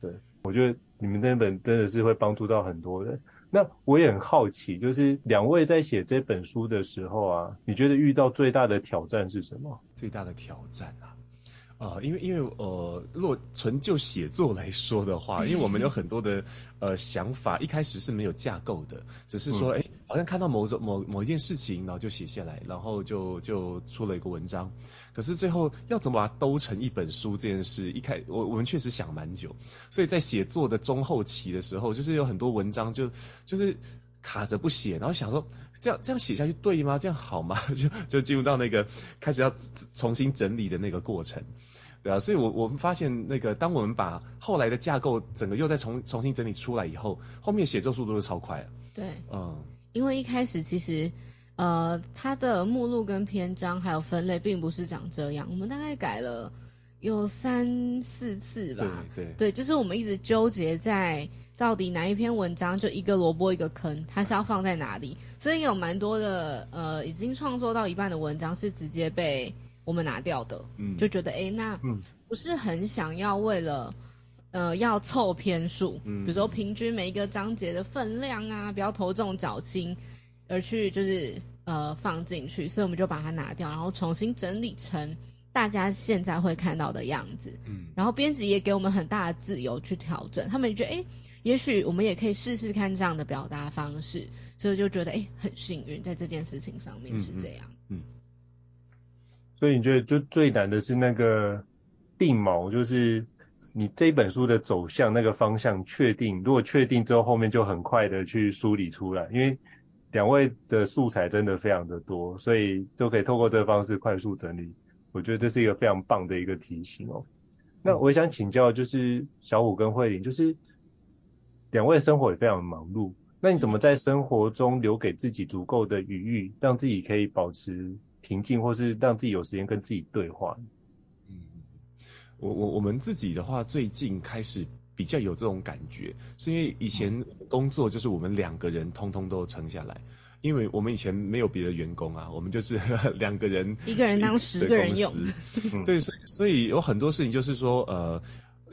对，我觉得你们那本真的是会帮助到很多人。那我也很好奇，就是两位在写这本书的时候啊，你觉得遇到最大的挑战是什么？最大的挑战啊？啊、呃，因为因为呃，如果纯就写作来说的话，因为我们有很多的呃想法，一开始是没有架构的，只是说，哎、嗯，好像看到某种某某一件事情，然后就写下来，然后就就出了一个文章。可是最后要怎么把它兜成一本书这件事，一开我我们确实想蛮久，所以在写作的中后期的时候，就是有很多文章就就是卡着不写，然后想说这样这样写下去对吗？这样好吗？就就进入到那个开始要重新整理的那个过程。对啊，所以我我们发现那个，当我们把后来的架构整个又再重重新整理出来以后，后面写作速度就超快了。对，嗯，因为一开始其实，呃，它的目录跟篇章还有分类并不是长这样，我们大概改了有三四次吧。对对对，就是我们一直纠结在到底哪一篇文章就一个萝卜一个坑，它是要放在哪里，所以有蛮多的呃已经创作到一半的文章是直接被。我们拿掉的，嗯，就觉得哎、欸，那不是很想要为了，呃，要凑篇数，嗯，比如说平均每一个章节的分量啊，不要头重脚轻，而去就是呃放进去，所以我们就把它拿掉，然后重新整理成大家现在会看到的样子，嗯，然后编辑也给我们很大的自由去调整，他们觉得哎、欸，也许我们也可以试试看这样的表达方式，所以就觉得哎、欸，很幸运在这件事情上面是这样，嗯。嗯。所以你觉得就最难的是那个定锚，就是你这一本书的走向那个方向确定，如果确定之后，后面就很快的去梳理出来，因为两位的素材真的非常的多，所以就可以透过这个方式快速整理。我觉得这是一个非常棒的一个提醒哦。那我也想请教，就是小虎跟慧玲，就是两位生活也非常忙碌，那你怎么在生活中留给自己足够的余裕，让自己可以保持平静，或是让自己有时间跟自己对话。嗯，我我我们自己的话，最近开始比较有这种感觉，是因为以前工作就是我们两个人通通都撑下来，因为我们以前没有别的员工啊，我们就是 两个人，一个人当十个人用。对，所以所以有很多事情就是说，呃，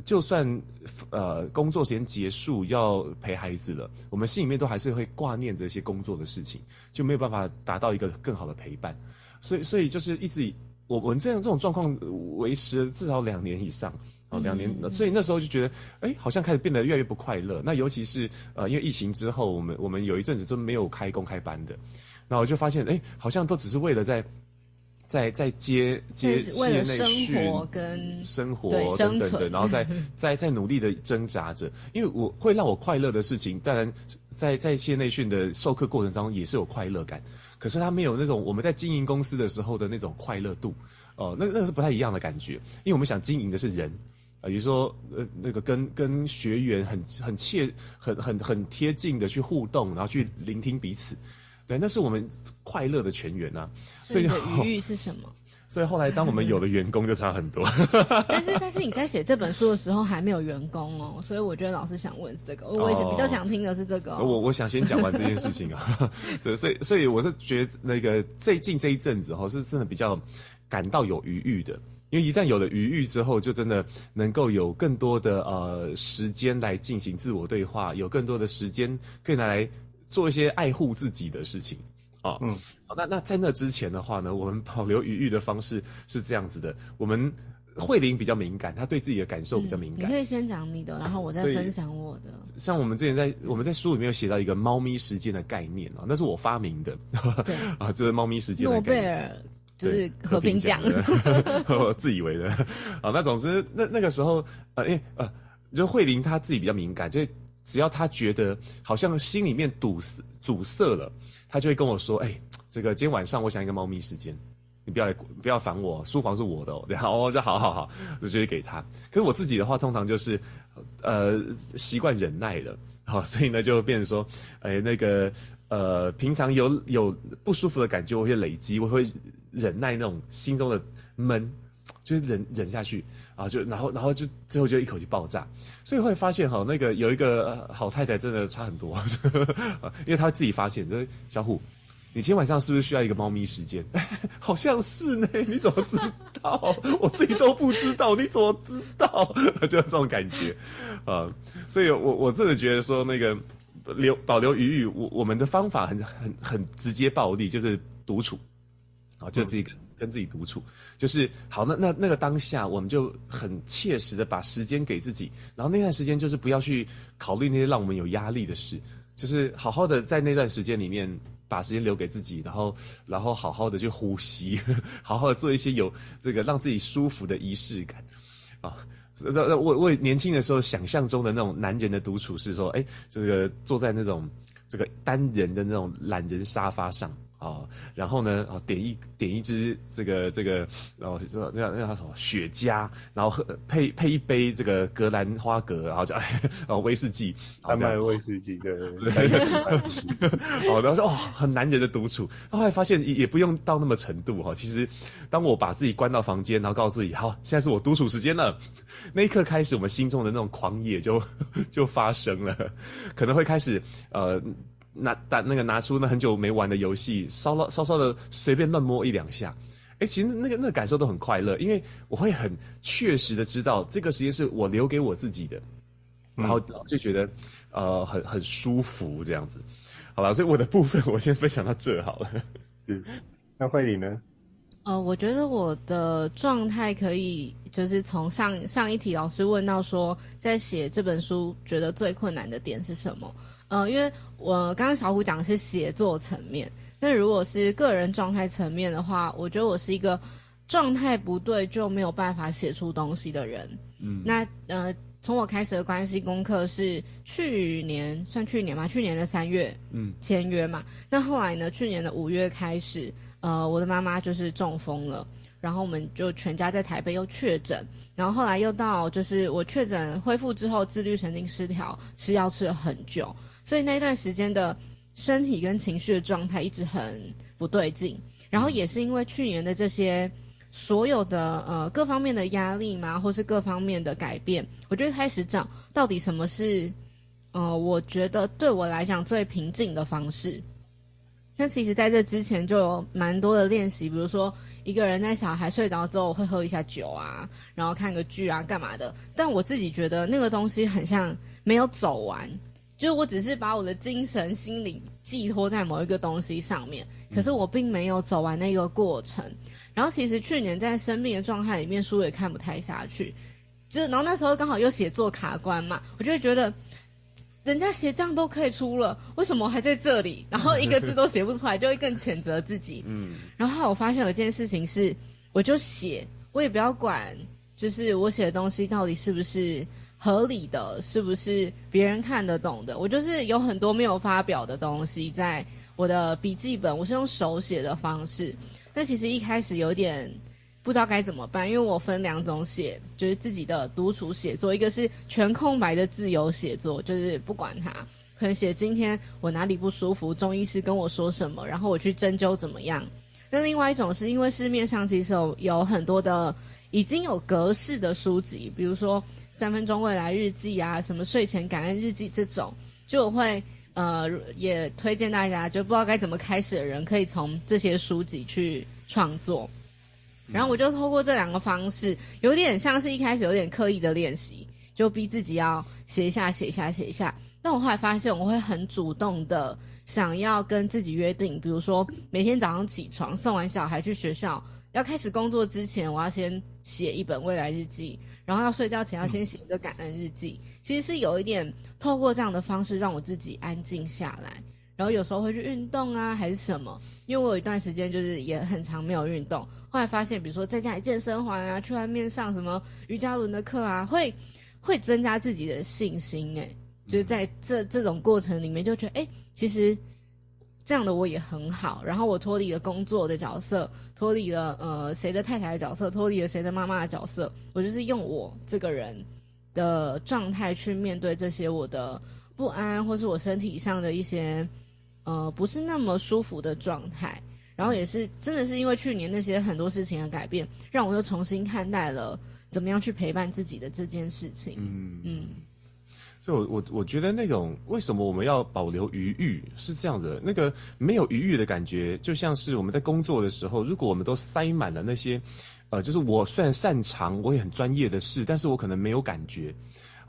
就算呃工作时间结束要陪孩子了，我们心里面都还是会挂念这些工作的事情，就没有办法达到一个更好的陪伴。所以，所以就是一直我我们这样这种状况维持了至少两年以上，哦，两年，所以那时候就觉得，哎，好像开始变得越来越不快乐。那尤其是呃，因为疫情之后，我们我们有一阵子都没有开公开班的，那我就发现，哎，好像都只是为了在在在接接为了生活跟生活等等的，然后在 在在努力的挣扎着，因为我会让我快乐的事情，当然在在业内训的授课过程当中也是有快乐感，可是他没有那种我们在经营公司的时候的那种快乐度哦、呃，那那个是不太一样的感觉，因为我们想经营的是人啊，也就是说呃那个跟跟学员很很切很很很贴近的去互动，然后去聆听彼此。对，那是我们快乐的泉源呐、啊。所以你的余裕是什么？所以后来当我们有了员工就差很多。但是 但是你在写这本书的时候还没有员工哦，所以我觉得老师想问这个，我也是比较想听的是这个、哦。我我想先讲完这件事情啊，所以所以我是觉得那个最近这一阵子哈是真的比较感到有余裕的，因为一旦有了余裕之后，就真的能够有更多的呃时间来进行自我对话，有更多的时间可以拿来。做一些爱护自己的事情啊，嗯，好，那那在那之前的话呢，我们保留余裕的方式是这样子的，我们慧玲比较敏感，她对自己的感受比较敏感。嗯、你可以先讲你的，然后我再分享我的。像我们之前在我们在书里面有写到一个猫咪时间的概念啊，那是我发明的，对 啊，这是猫咪时间的概念。诺贝尔就是和平奖，我自以为的 啊。那总之那那个时候呃，因为呃，就慧玲她自己比较敏感，就。只要他觉得好像心里面堵塞阻塞了，他就会跟我说：“哎、欸，这个今天晚上我想一个猫咪时间，你不要来不要烦我，书房是我的哦。”然后我就好好好，我就会给他。可是我自己的话，通常就是呃习惯忍耐了，好，所以呢就变成说，哎、那个呃平常有有不舒服的感觉，我会累积，我会忍耐那种心中的闷。就忍忍下去啊，就然后然后就最后就一口气爆炸，所以会发现哈，那个有一个好太太真的差很多，因为她自己发现，这小虎，你今天晚上是不是需要一个猫咪时间？好像是呢，你怎么知道？我自己都不知道，你怎么知道？就这种感觉啊，所以我我真的觉得说那个留保留余裕，我我们的方法很很很直接暴力，就是独处啊，就这个。跟自己独处，就是好。那那那个当下，我们就很切实的把时间给自己，然后那段时间就是不要去考虑那些让我们有压力的事，就是好好的在那段时间里面把时间留给自己，然后然后好好的去呼吸，好好的做一些有这个让自己舒服的仪式感啊。那那我我年轻的时候想象中的那种男人的独处是说，哎，这个坐在那种这个单人的那种懒人沙发上。啊，然后呢，啊，点一点一支这个这个，然后这那那叫什么雪茄，然后喝配配一杯这个格兰花格，然后就哎，然 后威士忌，丹麦威士忌，对对对，好，然后说哦，很男人的独处，后来发现也也不用到那么程度哈，其实当我把自己关到房间，然后告诉自己，好，现在是我独处时间了，那一刻开始，我们心中的那种狂野就 就发生了，可能会开始呃。拿打那个拿出那很久没玩的游戏，稍稍稍稍的随便乱摸一两下，哎，其实那个那个感受都很快乐，因为我会很确实的知道这个时间是我留给我自己的，然后就觉得呃很很舒服这样子，好了，所以我的部分 我先分享到这好了。嗯，那慧玲呢？呃，我觉得我的状态可以就是从上上一题老师问到说，在写这本书觉得最困难的点是什么？呃，因为我刚刚小虎讲的是写作层面，那如果是个人状态层面的话，我觉得我是一个状态不对就没有办法写出东西的人。嗯，那呃，从我开始的关系功课是去年算去年嘛，去年的三月，嗯，签约嘛。那后来呢，去年的五月开始，呃，我的妈妈就是中风了，然后我们就全家在台北又确诊，然后后来又到就是我确诊恢复之后，自律神经失调，吃药吃了很久。所以那段时间的身体跟情绪的状态一直很不对劲，然后也是因为去年的这些所有的呃各方面的压力嘛，或是各方面的改变，我就开始找到底什么是呃我觉得对我来讲最平静的方式。那其实在这之前就有蛮多的练习，比如说一个人在小孩睡着之后会喝一下酒啊，然后看个剧啊干嘛的，但我自己觉得那个东西很像没有走完。就是我只是把我的精神、心理寄托在某一个东西上面，可是我并没有走完那个过程。然后其实去年在生病的状态里面，书也看不太下去。就是然后那时候刚好又写作卡关嘛，我就会觉得人家写这样都可以出了，为什么我还在这里？然后一个字都写不出来，就会更谴责自己。嗯，然后我发现有一件事情是，我就写，我也不要管，就是我写的东西到底是不是合理的，是不是别人看得懂的。我就是有很多没有发表的东西在我的笔记本，我是用手写的方式。但其实一开始有点。不知道该怎么办，因为我分两种写，就是自己的独处写作，一个是全空白的自由写作，就是不管它，可能写今天我哪里不舒服，中医师跟我说什么，然后我去针灸怎么样。那另外一种是因为市面上其实有有很多的已经有格式的书籍，比如说三分钟未来日记啊，什么睡前感恩日记这种，就我会呃也推荐大家，就不知道该怎么开始的人，可以从这些书籍去创作。然后我就透过这两个方式，有点像是一开始有点刻意的练习，就逼自己要写一下、写一下、写一下。但我后来发现，我会很主动的想要跟自己约定，比如说每天早上起床送完小孩去学校，要开始工作之前，我要先写一本未来日记，然后要睡觉前要先写一个感恩日记。其实是有一点透过这样的方式让我自己安静下来。然后有时候会去运动啊，还是什么？因为我有一段时间就是也很长没有运动。后来发现，比如说在家里健身环啊，去外面上什么瑜伽轮的课啊，会会增加自己的信心。诶，就是在这这种过程里面，就觉得诶，其实这样的我也很好。然后我脱离了工作的角色，脱离了呃谁的太太的角色，脱离了谁的妈妈的角色。我就是用我这个人的状态去面对这些我的不安，或是我身体上的一些。呃，不是那么舒服的状态，然后也是真的是因为去年那些很多事情的改变，让我又重新看待了怎么样去陪伴自己的这件事情。嗯嗯，就我我觉得那种为什么我们要保留余裕是这样的，那个没有余裕的感觉，就像是我们在工作的时候，如果我们都塞满了那些，呃，就是我虽然擅长，我也很专业的事，但是我可能没有感觉。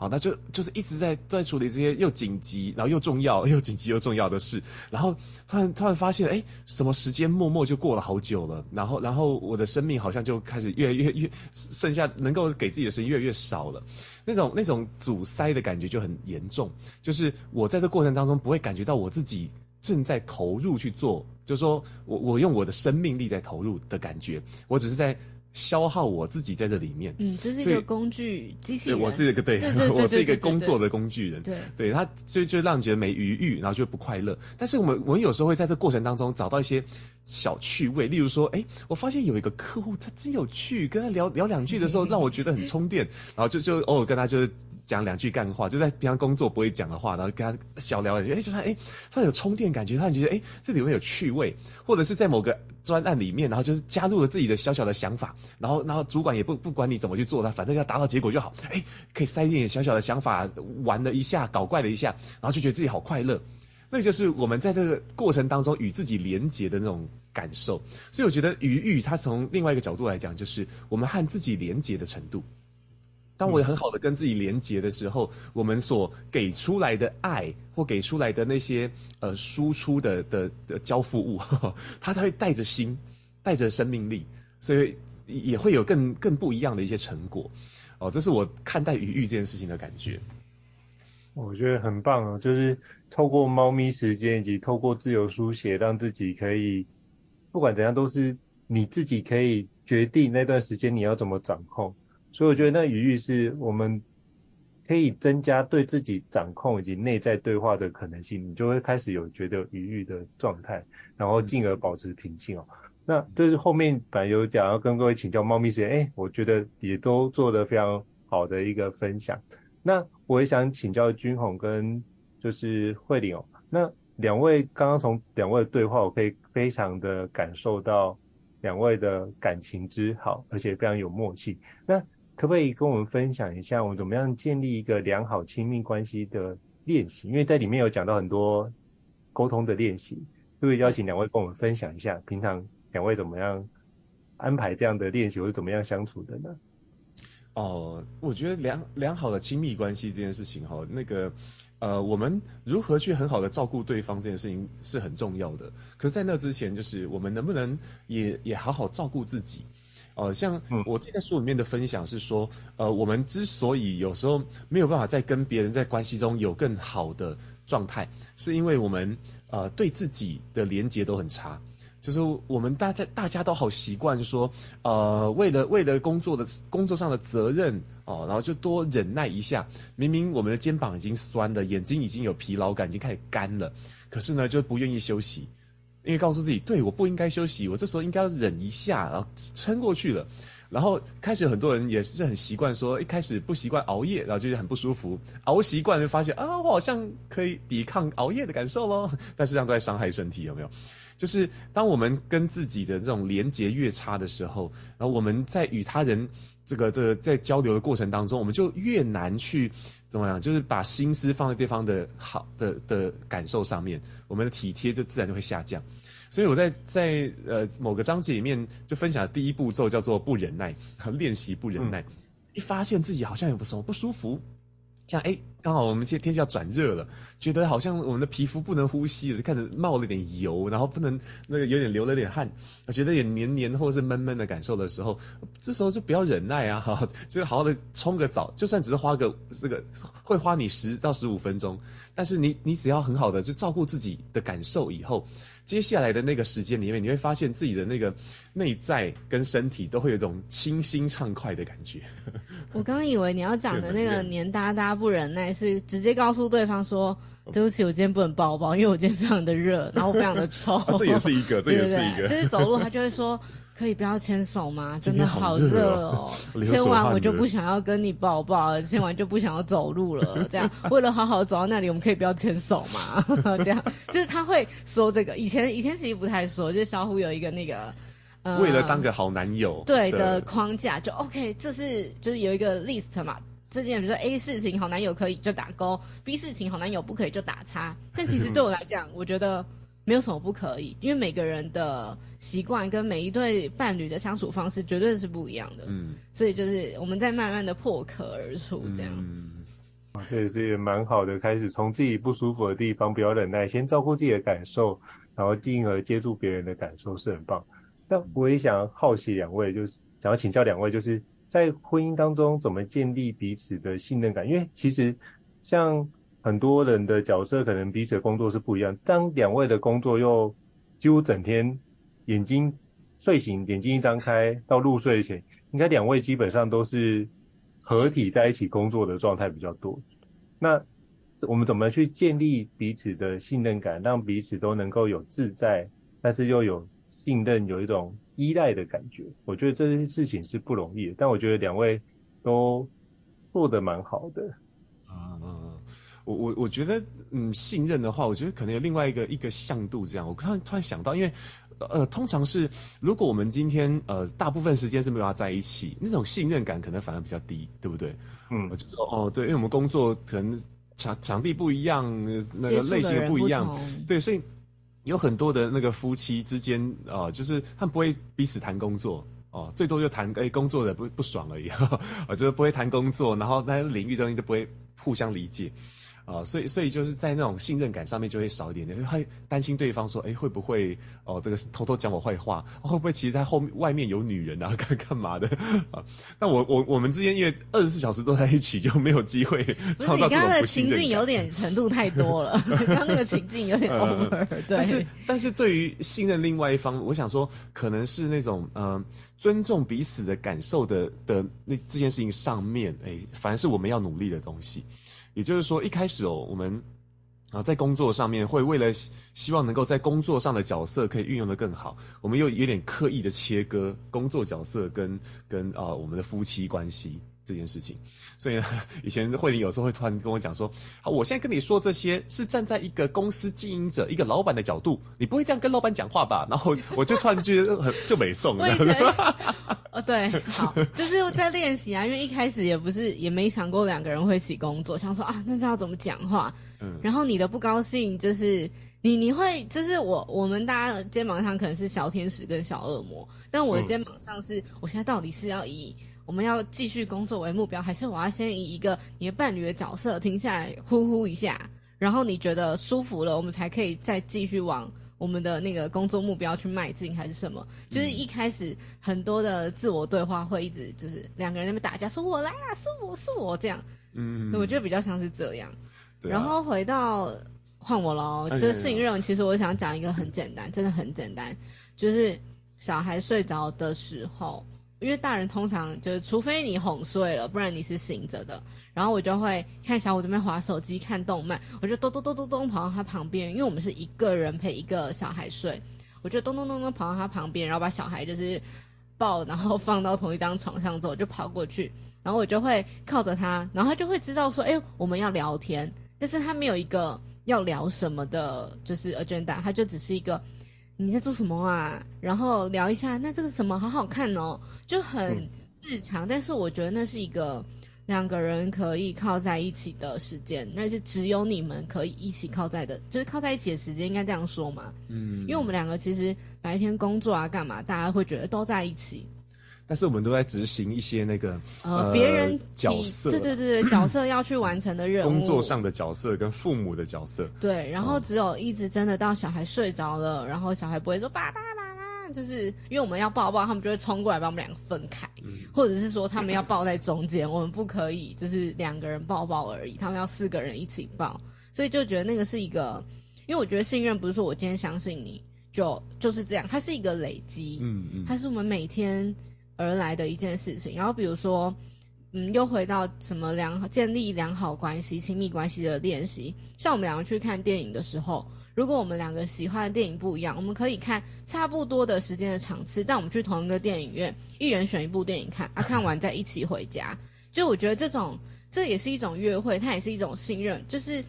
好，那就就是一直在在处理这些又紧急，然后又重要又紧急又重要的事，然后突然突然发现，哎，什么时间默默就过了好久了，然后然后我的生命好像就开始越来越越剩下能够给自己的时间越来越少了，那种那种阻塞的感觉就很严重，就是我在这过程当中不会感觉到我自己正在投入去做，就是说我我用我的生命力在投入的感觉，我只是在。消耗我自己在这里面，嗯，这是一个工具机器人，我是一个对，我是一个工作的工具人，对，对，他就就让你觉得没余裕，然后就不快乐。但是我们我们有时候会在这过程当中找到一些小趣味，例如说，哎，我发现有一个客户他真有趣，跟他聊聊两句的时候，让我觉得很充电，然后就就偶尔跟他就是讲两句干话，就在平常工作不会讲的话，然后跟他小聊两句，哎，就他哎，他有充电感觉，他觉得哎，这里面有趣味，或者是在某个专案里面，然后就是加入了自己的小小的想法。然后，然后主管也不不管你怎么去做它，反正要达到结果就好。哎，可以塞一点小小的想法，玩了一下，搞怪了一下，然后就觉得自己好快乐。那就是我们在这个过程当中与自己连结的那种感受。所以我觉得愉悦，它从另外一个角度来讲，就是我们和自己连结的程度。当我很好的跟自己连结的时候，我们所给出来的爱或给出来的那些呃输出的的的交付物，它才会带着心，带着生命力。所以。也会有更更不一样的一些成果，哦，这是我看待余裕这件事情的感觉。我觉得很棒哦，就是透过猫咪时间以及透过自由书写，让自己可以不管怎样都是你自己可以决定那段时间你要怎么掌控。所以我觉得那余裕是我们可以增加对自己掌控以及内在对话的可能性，你就会开始有觉得余裕的状态，然后进而保持平静哦。那这是后面本来有讲要跟各位请教猫咪时间，哎，我觉得也都做得非常好的一个分享。那我也想请教君宏跟就是慧玲哦，那两位刚刚从两位的对话，我可以非常的感受到两位的感情之好，而且非常有默契。那可不可以跟我们分享一下，我们怎么样建立一个良好亲密关系的练习？因为在里面有讲到很多沟通的练习，所以邀请两位跟我们分享一下平常。两位怎么样安排这样的练习，或者怎么样相处的呢？哦，我觉得良良好的亲密关系这件事情哈，那个呃，我们如何去很好的照顾对方这件事情是很重要的。可是，在那之前，就是我们能不能也也好好照顾自己？哦，像我在书里面的分享是说，呃，我们之所以有时候没有办法在跟别人在关系中有更好的状态，是因为我们呃对自己的连接都很差。就是我们大家大家都好习惯说，呃，为了为了工作的工作上的责任哦，然后就多忍耐一下。明明我们的肩膀已经酸了，眼睛已经有疲劳感，已经开始干了，可是呢就不愿意休息，因为告诉自己，对，我不应该休息，我这时候应该要忍一下，然后撑过去了。然后开始很多人也是很习惯说，一开始不习惯熬夜，然后就是很不舒服，熬习惯就发现啊，我好像可以抵抗熬夜的感受咯，但实际上都在伤害身体，有没有？就是当我们跟自己的这种连结越差的时候，然后我们在与他人这个这个在交流的过程当中，我们就越难去怎么样，就是把心思放在对方的好的的感受上面，我们的体贴就自然就会下降。所以我在在呃某个章节里面就分享的第一步骤叫做不忍耐，练习不忍耐，一发现自己好像有什么不舒服。像哎，刚好我们现在天气要转热了，觉得好像我们的皮肤不能呼吸了，看着冒了点油，然后不能那个有点流了点汗，觉得有点黏黏或者是闷闷的感受的时候，这时候就不要忍耐啊，哈，就好好的冲个澡，就算只是花个这个会花你十到十五分钟，但是你你只要很好的就照顾自己的感受以后。接下来的那个时间里面，你会发现自己的那个内在跟身体都会有一种清新畅快的感觉。我刚以为你要讲的那个黏哒哒不忍耐，是直接告诉对方说，对不起，我今天不能抱抱，因为我今天非常的热，然后我非常的臭。啊，这也是一个，这也是一个。就是走路他就会说。可以不要牵手吗？真的好热哦！牵完我就不想要跟你抱抱，牵完就不想要走路了。这样，为了好好走到那里，我们可以不要牵手吗？这样，就是他会说这个。以前以前其实不太说，就是小虎有一个那个，呃，为了当个好男友，对的框架，就 OK，这是就是有一个 list 嘛。这件比如说 A 事情好男友可以就打勾，B 事情好男友不可以就打叉。但其实对我来讲，我觉得。没有什么不可以，因为每个人的习惯跟每一对伴侣的相处方式绝对是不一样的。嗯，所以就是我们在慢慢的破壳而出这样。嗯，对，这也蛮好的，开始从自己不舒服的地方不要忍耐，先照顾自己的感受，然后进而接住别人的感受是很棒。那我也想好奇两位，就是想要请教两位，就是在婚姻当中怎么建立彼此的信任感？因为其实像。很多人的角色可能彼此的工作是不一样，当两位的工作又几乎整天眼睛睡醒眼睛一张开到入睡前，应该两位基本上都是合体在一起工作的状态比较多。那我们怎么去建立彼此的信任感，让彼此都能够有自在，但是又有信任，有一种依赖的感觉？我觉得这些事情是不容易的，但我觉得两位都做得蛮好的。我我我觉得，嗯，信任的话，我觉得可能有另外一个一个向度这样。我突然突然想到，因为呃，通常是如果我们今天呃大部分时间是没有办法在一起，那种信任感可能反而比较低，对不对？嗯，我就说哦，对，因为我们工作可能场场地不一样，那个类型也不一样，对，所以有很多的那个夫妻之间啊、呃，就是他们不会彼此谈工作哦、呃，最多就谈哎工作的不不爽而已，啊，就是不会谈工作，然后那领域东西都不会互相理解。啊、呃，所以所以就是在那种信任感上面就会少一点点，会担心对方说，哎，会不会哦、呃，这个偷偷讲我坏话，会不会其实在后面外面有女人啊，干干嘛的啊？那我我我们之间因为二十四小时都在一起，就没有机会创造这种不信任感。你刚刚的情境有点程度太多了，刚刚那个情境有点 over、呃。对。但是但是对于信任另外一方，我想说，可能是那种嗯、呃，尊重彼此的感受的的那这件事情上面，哎，反而是我们要努力的东西。也就是说，一开始哦，我们啊在工作上面会为了希望能够在工作上的角色可以运用的更好，我们又有点刻意的切割工作角色跟跟啊我们的夫妻关系。这件事情，所以呢，以前慧玲有时候会突然跟我讲说，好，我现在跟你说这些是站在一个公司经营者、一个老板的角度，你不会这样跟老板讲话吧？然后我就突然觉得很就没送了。哦，对，好，就是在练习啊，因为一开始也不是也没想过两个人会一起工作，想说啊，那这样怎么讲话？嗯，然后你的不高兴就是你你会就是我我们大家肩膀上可能是小天使跟小恶魔，但我的肩膀上是、嗯、我现在到底是要以。我们要继续工作为目标，还是我要先以一个你的伴侣的角色停下来呼呼一下，然后你觉得舒服了，我们才可以再继续往我们的那个工作目标去迈进，还是什么？就是一开始很多的自我对话会一直就是两个人在那边打架，说我来啦，是我是我这样。嗯，我觉得比较像是这样。对啊。然后回到换我喽，其实信任，其实我想讲一个很简单，真的很简单，就是小孩睡着的时候。因为大人通常就是，除非你哄睡了，不然你是醒着的。然后我就会看小虎这边滑手机、看动漫，我就咚咚咚咚咚跑到他旁边，因为我们是一个人陪一个小孩睡，我就咚咚咚咚跑到他旁边，然后把小孩就是抱，然后放到同一张床上之后，就跑过去，然后我就会靠着他，然后他就会知道说，哎，我们要聊天，但是他没有一个要聊什么的，就是 agenda，他就只是一个。你在做什么啊？然后聊一下，那这个什么好好看哦，就很日常。嗯、但是我觉得那是一个两个人可以靠在一起的时间，那是只有你们可以一起靠在的，就是靠在一起的时间，应该这样说嘛。嗯，因为我们两个其实白天工作啊干嘛，大家会觉得都在一起。但是我们都在执行一些那个呃别人角色，对对对对 角色要去完成的任务，工作上的角色跟父母的角色。对，然后只有一直真的到小孩睡着了，然后小孩不会说爸爸妈妈，就是因为我们要抱抱，他们就会冲过来把我们两个分开，嗯、或者是说他们要抱在中间，我们不可以就是两个人抱抱而已，他们要四个人一起抱，所以就觉得那个是一个，因为我觉得信任不是说我今天相信你就就是这样，它是一个累积，嗯嗯，它是我们每天。而来的一件事情，然后比如说，嗯，又回到什么良建立良好关系、亲密关系的练习。像我们两个去看电影的时候，如果我们两个喜欢的电影不一样，我们可以看差不多的时间的场次，但我们去同一个电影院，一人选一部电影看，啊，看完再一起回家。就我觉得这种，这也是一种约会，它也是一种信任，就是。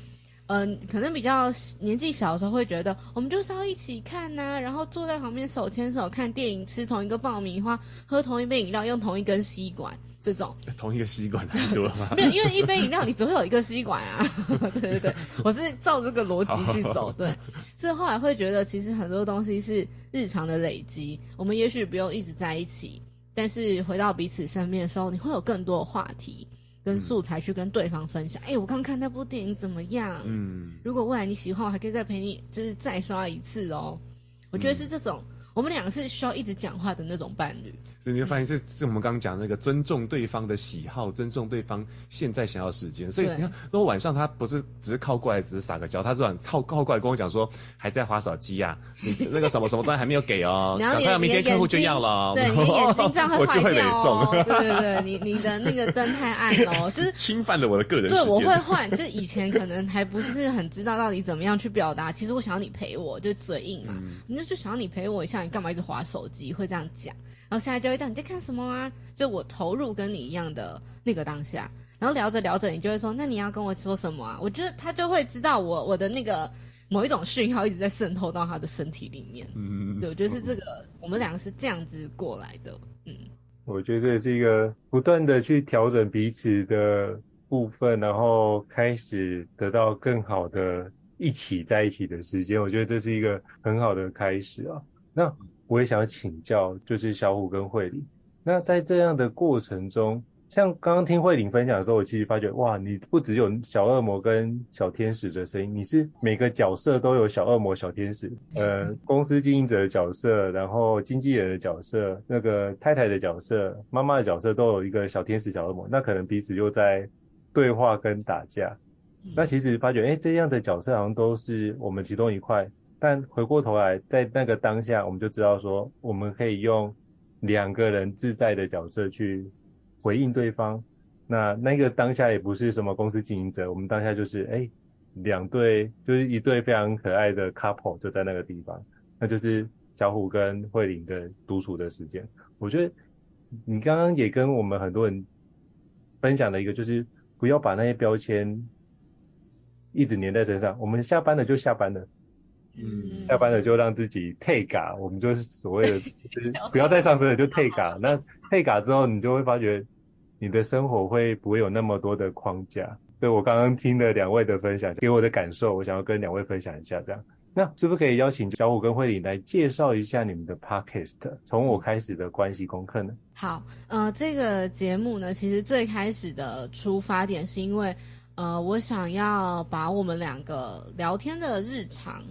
嗯，可能比较年纪小的时候会觉得，我们就是要一起看呐、啊，然后坐在旁边手牵手看电影，吃同一个爆米花，喝同一杯饮料，用同一根吸管，这种。同一个吸管 太多了吗？没有，因为一杯饮料你只会有一个吸管啊。对对对，我是照这个逻辑去走。对，所以后来会觉得，其实很多东西是日常的累积，我们也许不用一直在一起，但是回到彼此身边的时候，你会有更多的话题。跟素材去跟对方分享，哎、嗯欸，我刚看那部电影怎么样？嗯，如果未来你喜欢，我还可以再陪你，就是再刷一次哦。我觉得是这种。嗯我们两个是需要一直讲话的那种伴侣，所以你会发现，这是我们刚刚讲那个尊重对方的喜好，尊重对方现在想要时间。所以你看，如果晚上他不是只是靠过来，只是撒个娇，他是靠靠过来跟我讲说，还在划手机呀、啊，你那个什么什么东西还没有给哦，赶快明天客户就要了。对，你的眼睛这样会 坏掉哦。对对对，你你的那个灯太暗哦，就是 侵犯了我的个人。对，我会换，就是以前可能还不是很知道到底怎么样去表达，其实我想要你陪我，就嘴硬嘛，你、就、就想要你陪我一下，你干嘛一直划手？机会这样讲，然后现在就会这样，你在看什么啊？就我投入跟你一样的那个当下，然后聊着聊着，你就会说，那你要跟我说什么啊？我觉得他就会知道我我的那个某一种讯号一直在渗透到他的身体里面。嗯，对，我觉得是这个，我们两个是这样子过来的。嗯，我觉得这是一个不断的去调整彼此的部分，然后开始得到更好的一起在一起的时间。我觉得这是一个很好的开始啊。那。我也想请教，就是小虎跟慧玲，那在这样的过程中，像刚刚听慧玲分享的时候，我其实发觉，哇，你不只有小恶魔跟小天使的声音，你是每个角色都有小恶魔、小天使，呃，公司经营者的角色，然后经纪人的角色，那个太太的角色，妈妈的角色都有一个小天使、小恶魔，那可能彼此又在对话跟打架，那其实发觉，哎，这样的角色好像都是我们其中一块。但回过头来，在那个当下，我们就知道说，我们可以用两个人自在的角色去回应对方。那那个当下也不是什么公司经营者，我们当下就是，哎，两对，就是一对非常可爱的 couple 就在那个地方，那就是小虎跟慧玲的独处的时间。我觉得你刚刚也跟我们很多人分享了一个，就是不要把那些标签一直黏在身上，我们下班了就下班了。嗯，下班了就让自己退嘎，我们就是所谓的，就是不要再上升了，就退嘎。那退嘎之后，你就会发觉你的生活会不会有那么多的框架？所以我刚刚听了两位的分享，给我的感受，我想要跟两位分享一下。这样，那是不是可以邀请小虎跟慧玲来介绍一下你们的 podcast？从我开始的关系功课呢？好，呃，这个节目呢，其实最开始的出发点是因为，呃，我想要把我们两个聊天的日常。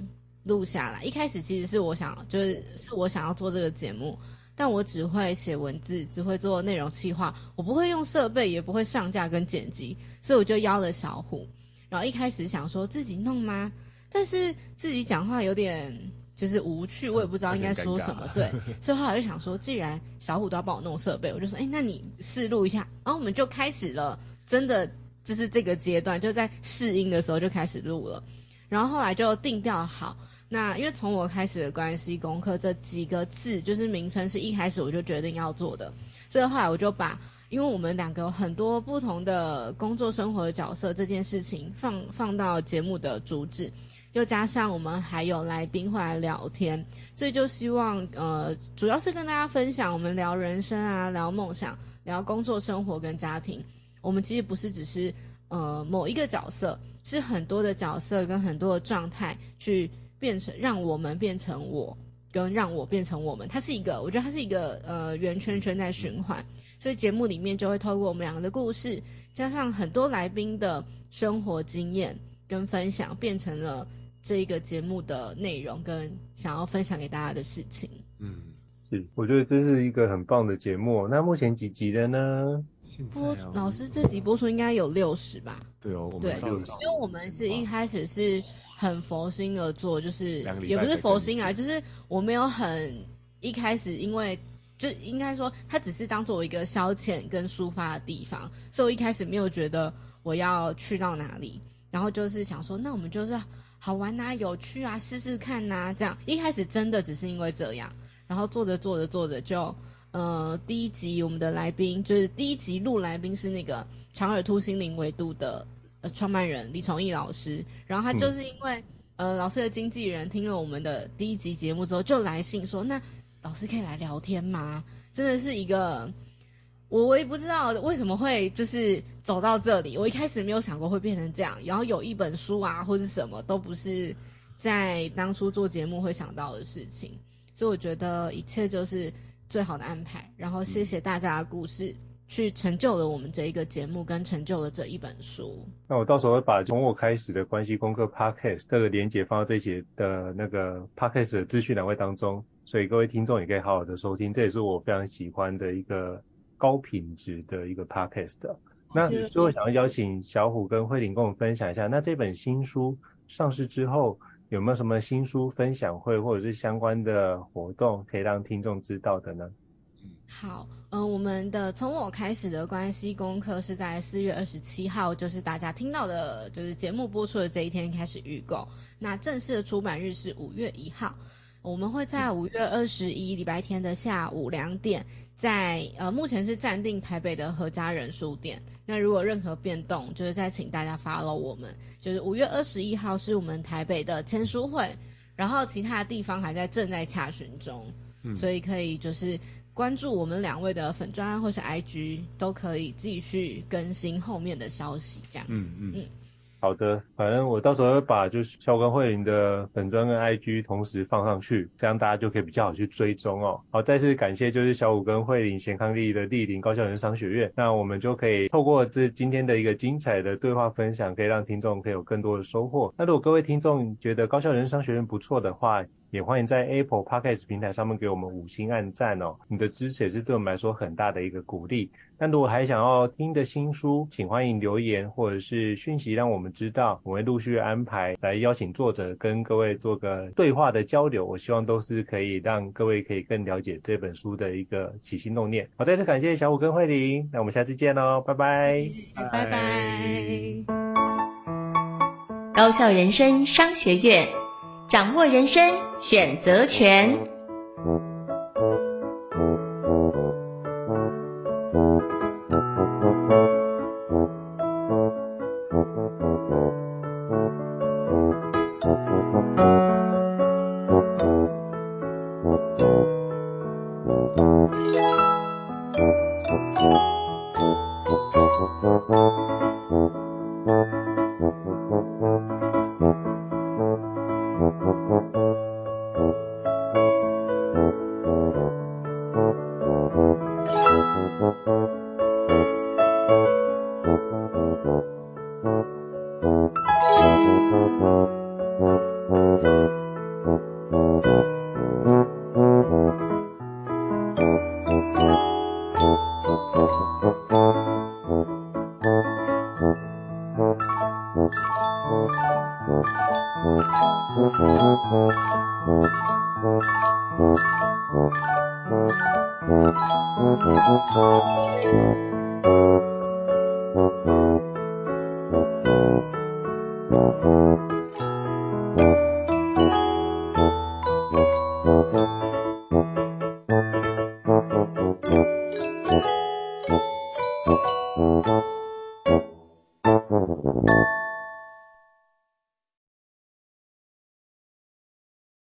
录下来。一开始其实是我想，就是是我想要做这个节目，但我只会写文字，只会做内容企划，我不会用设备，也不会上架跟剪辑，所以我就邀了小虎。然后一开始想说自己弄吗？但是自己讲话有点就是无趣，我也不知道应该说什么。对，所以后来就想说，既然小虎都要帮我弄设备，我就说，哎，那你试录一下。然后我们就开始了，真的就是这个阶段，就在试音的时候就开始录了。然后后来就定调好，那因为从我开始的关系功课这几个字，就是名称是一开始我就决定要做的，所以后来我就把，因为我们两个有很多不同的工作生活的角色这件事情放放到节目的主旨，又加上我们还有来宾会来聊天，所以就希望呃主要是跟大家分享我们聊人生啊，聊梦想，聊工作生活跟家庭，我们其实不是只是呃某一个角色。是很多的角色跟很多的状态去变成，让我们变成我，跟让我变成我们，它是一个，我觉得它是一个呃圆圈圈在循环，所以节目里面就会透过我们两个的故事，加上很多来宾的生活经验跟分享，变成了这一个节目的内容跟想要分享给大家的事情。嗯，是，我觉得这是一个很棒的节目。那目前几集的呢？播老师这集播出应该有六十吧？对哦，我们对，因为我们是一开始是很佛心而做，就是也不是佛心啊，就是我没有很一开始，因为就应该说它只是当做一个消遣跟抒发的地方，所以我一开始没有觉得我要去到哪里，然后就是想说，那我们就是好玩啊，有趣啊，试试看呐、啊，这样一开始真的只是因为这样，然后做着做着做着就。呃，第一集我们的来宾就是第一集录来宾是那个长耳兔心灵维度的呃创办人李崇义老师，然后他就是因为、嗯、呃老师的经纪人听了我们的第一集节目之后就来信说，那老师可以来聊天吗？真的是一个我我也不知道为什么会就是走到这里，我一开始没有想过会变成这样，然后有一本书啊或者什么都不是在当初做节目会想到的事情，所以我觉得一切就是。最好的安排，然后谢谢大家的故事，嗯、去成就了我们这一个节目，跟成就了这一本书。那我到时候会把从我开始的关系功课 Podcast 这个连接放到这节的那个 Podcast 的资讯栏位当中，所以各位听众也可以好好的收听，这也是我非常喜欢的一个高品质的一个 Podcast。那最后想要邀请小虎跟慧玲跟我们分享一下，那这本新书上市之后。有没有什么新书分享会或者是相关的活动可以让听众知道的呢？好，嗯、呃，我们的从我开始的关系功课是在四月二十七号，就是大家听到的，就是节目播出的这一天开始预购。那正式的出版日是五月一号，我们会在五月二十一礼拜天的下午两点。在呃，目前是暂定台北的何家人书店。那如果任何变动，就是再请大家 follow 我们。就是五月二十一号是我们台北的签书会，然后其他的地方还在正在查询中，嗯，所以可以就是关注我们两位的粉专或是 IG，都可以继续更新后面的消息，这样子。嗯嗯。嗯好的，反正我到时候会把就是小虎跟慧玲的粉专跟 IG 同时放上去，这样大家就可以比较好去追踪哦。好，再次感谢就是小五跟慧玲贤康利的莅临高校人生商学院，那我们就可以透过这今天的一个精彩的对话分享，可以让听众可以有更多的收获。那如果各位听众觉得高校人生商学院不错的话，也欢迎在 Apple Podcast 平台上面给我们五星按赞哦，你的支持也是对我们来说很大的一个鼓励。那如果还想要听的新书，请欢迎留言或者是讯息让我们知道，我会陆续安排来邀请作者跟各位做个对话的交流。我希望都是可以让各位可以更了解这本书的一个起心动念。好，再次感谢小虎跟慧玲，那我们下次见喽，拜拜，拜拜。高校人生商学院。掌握人生选择权。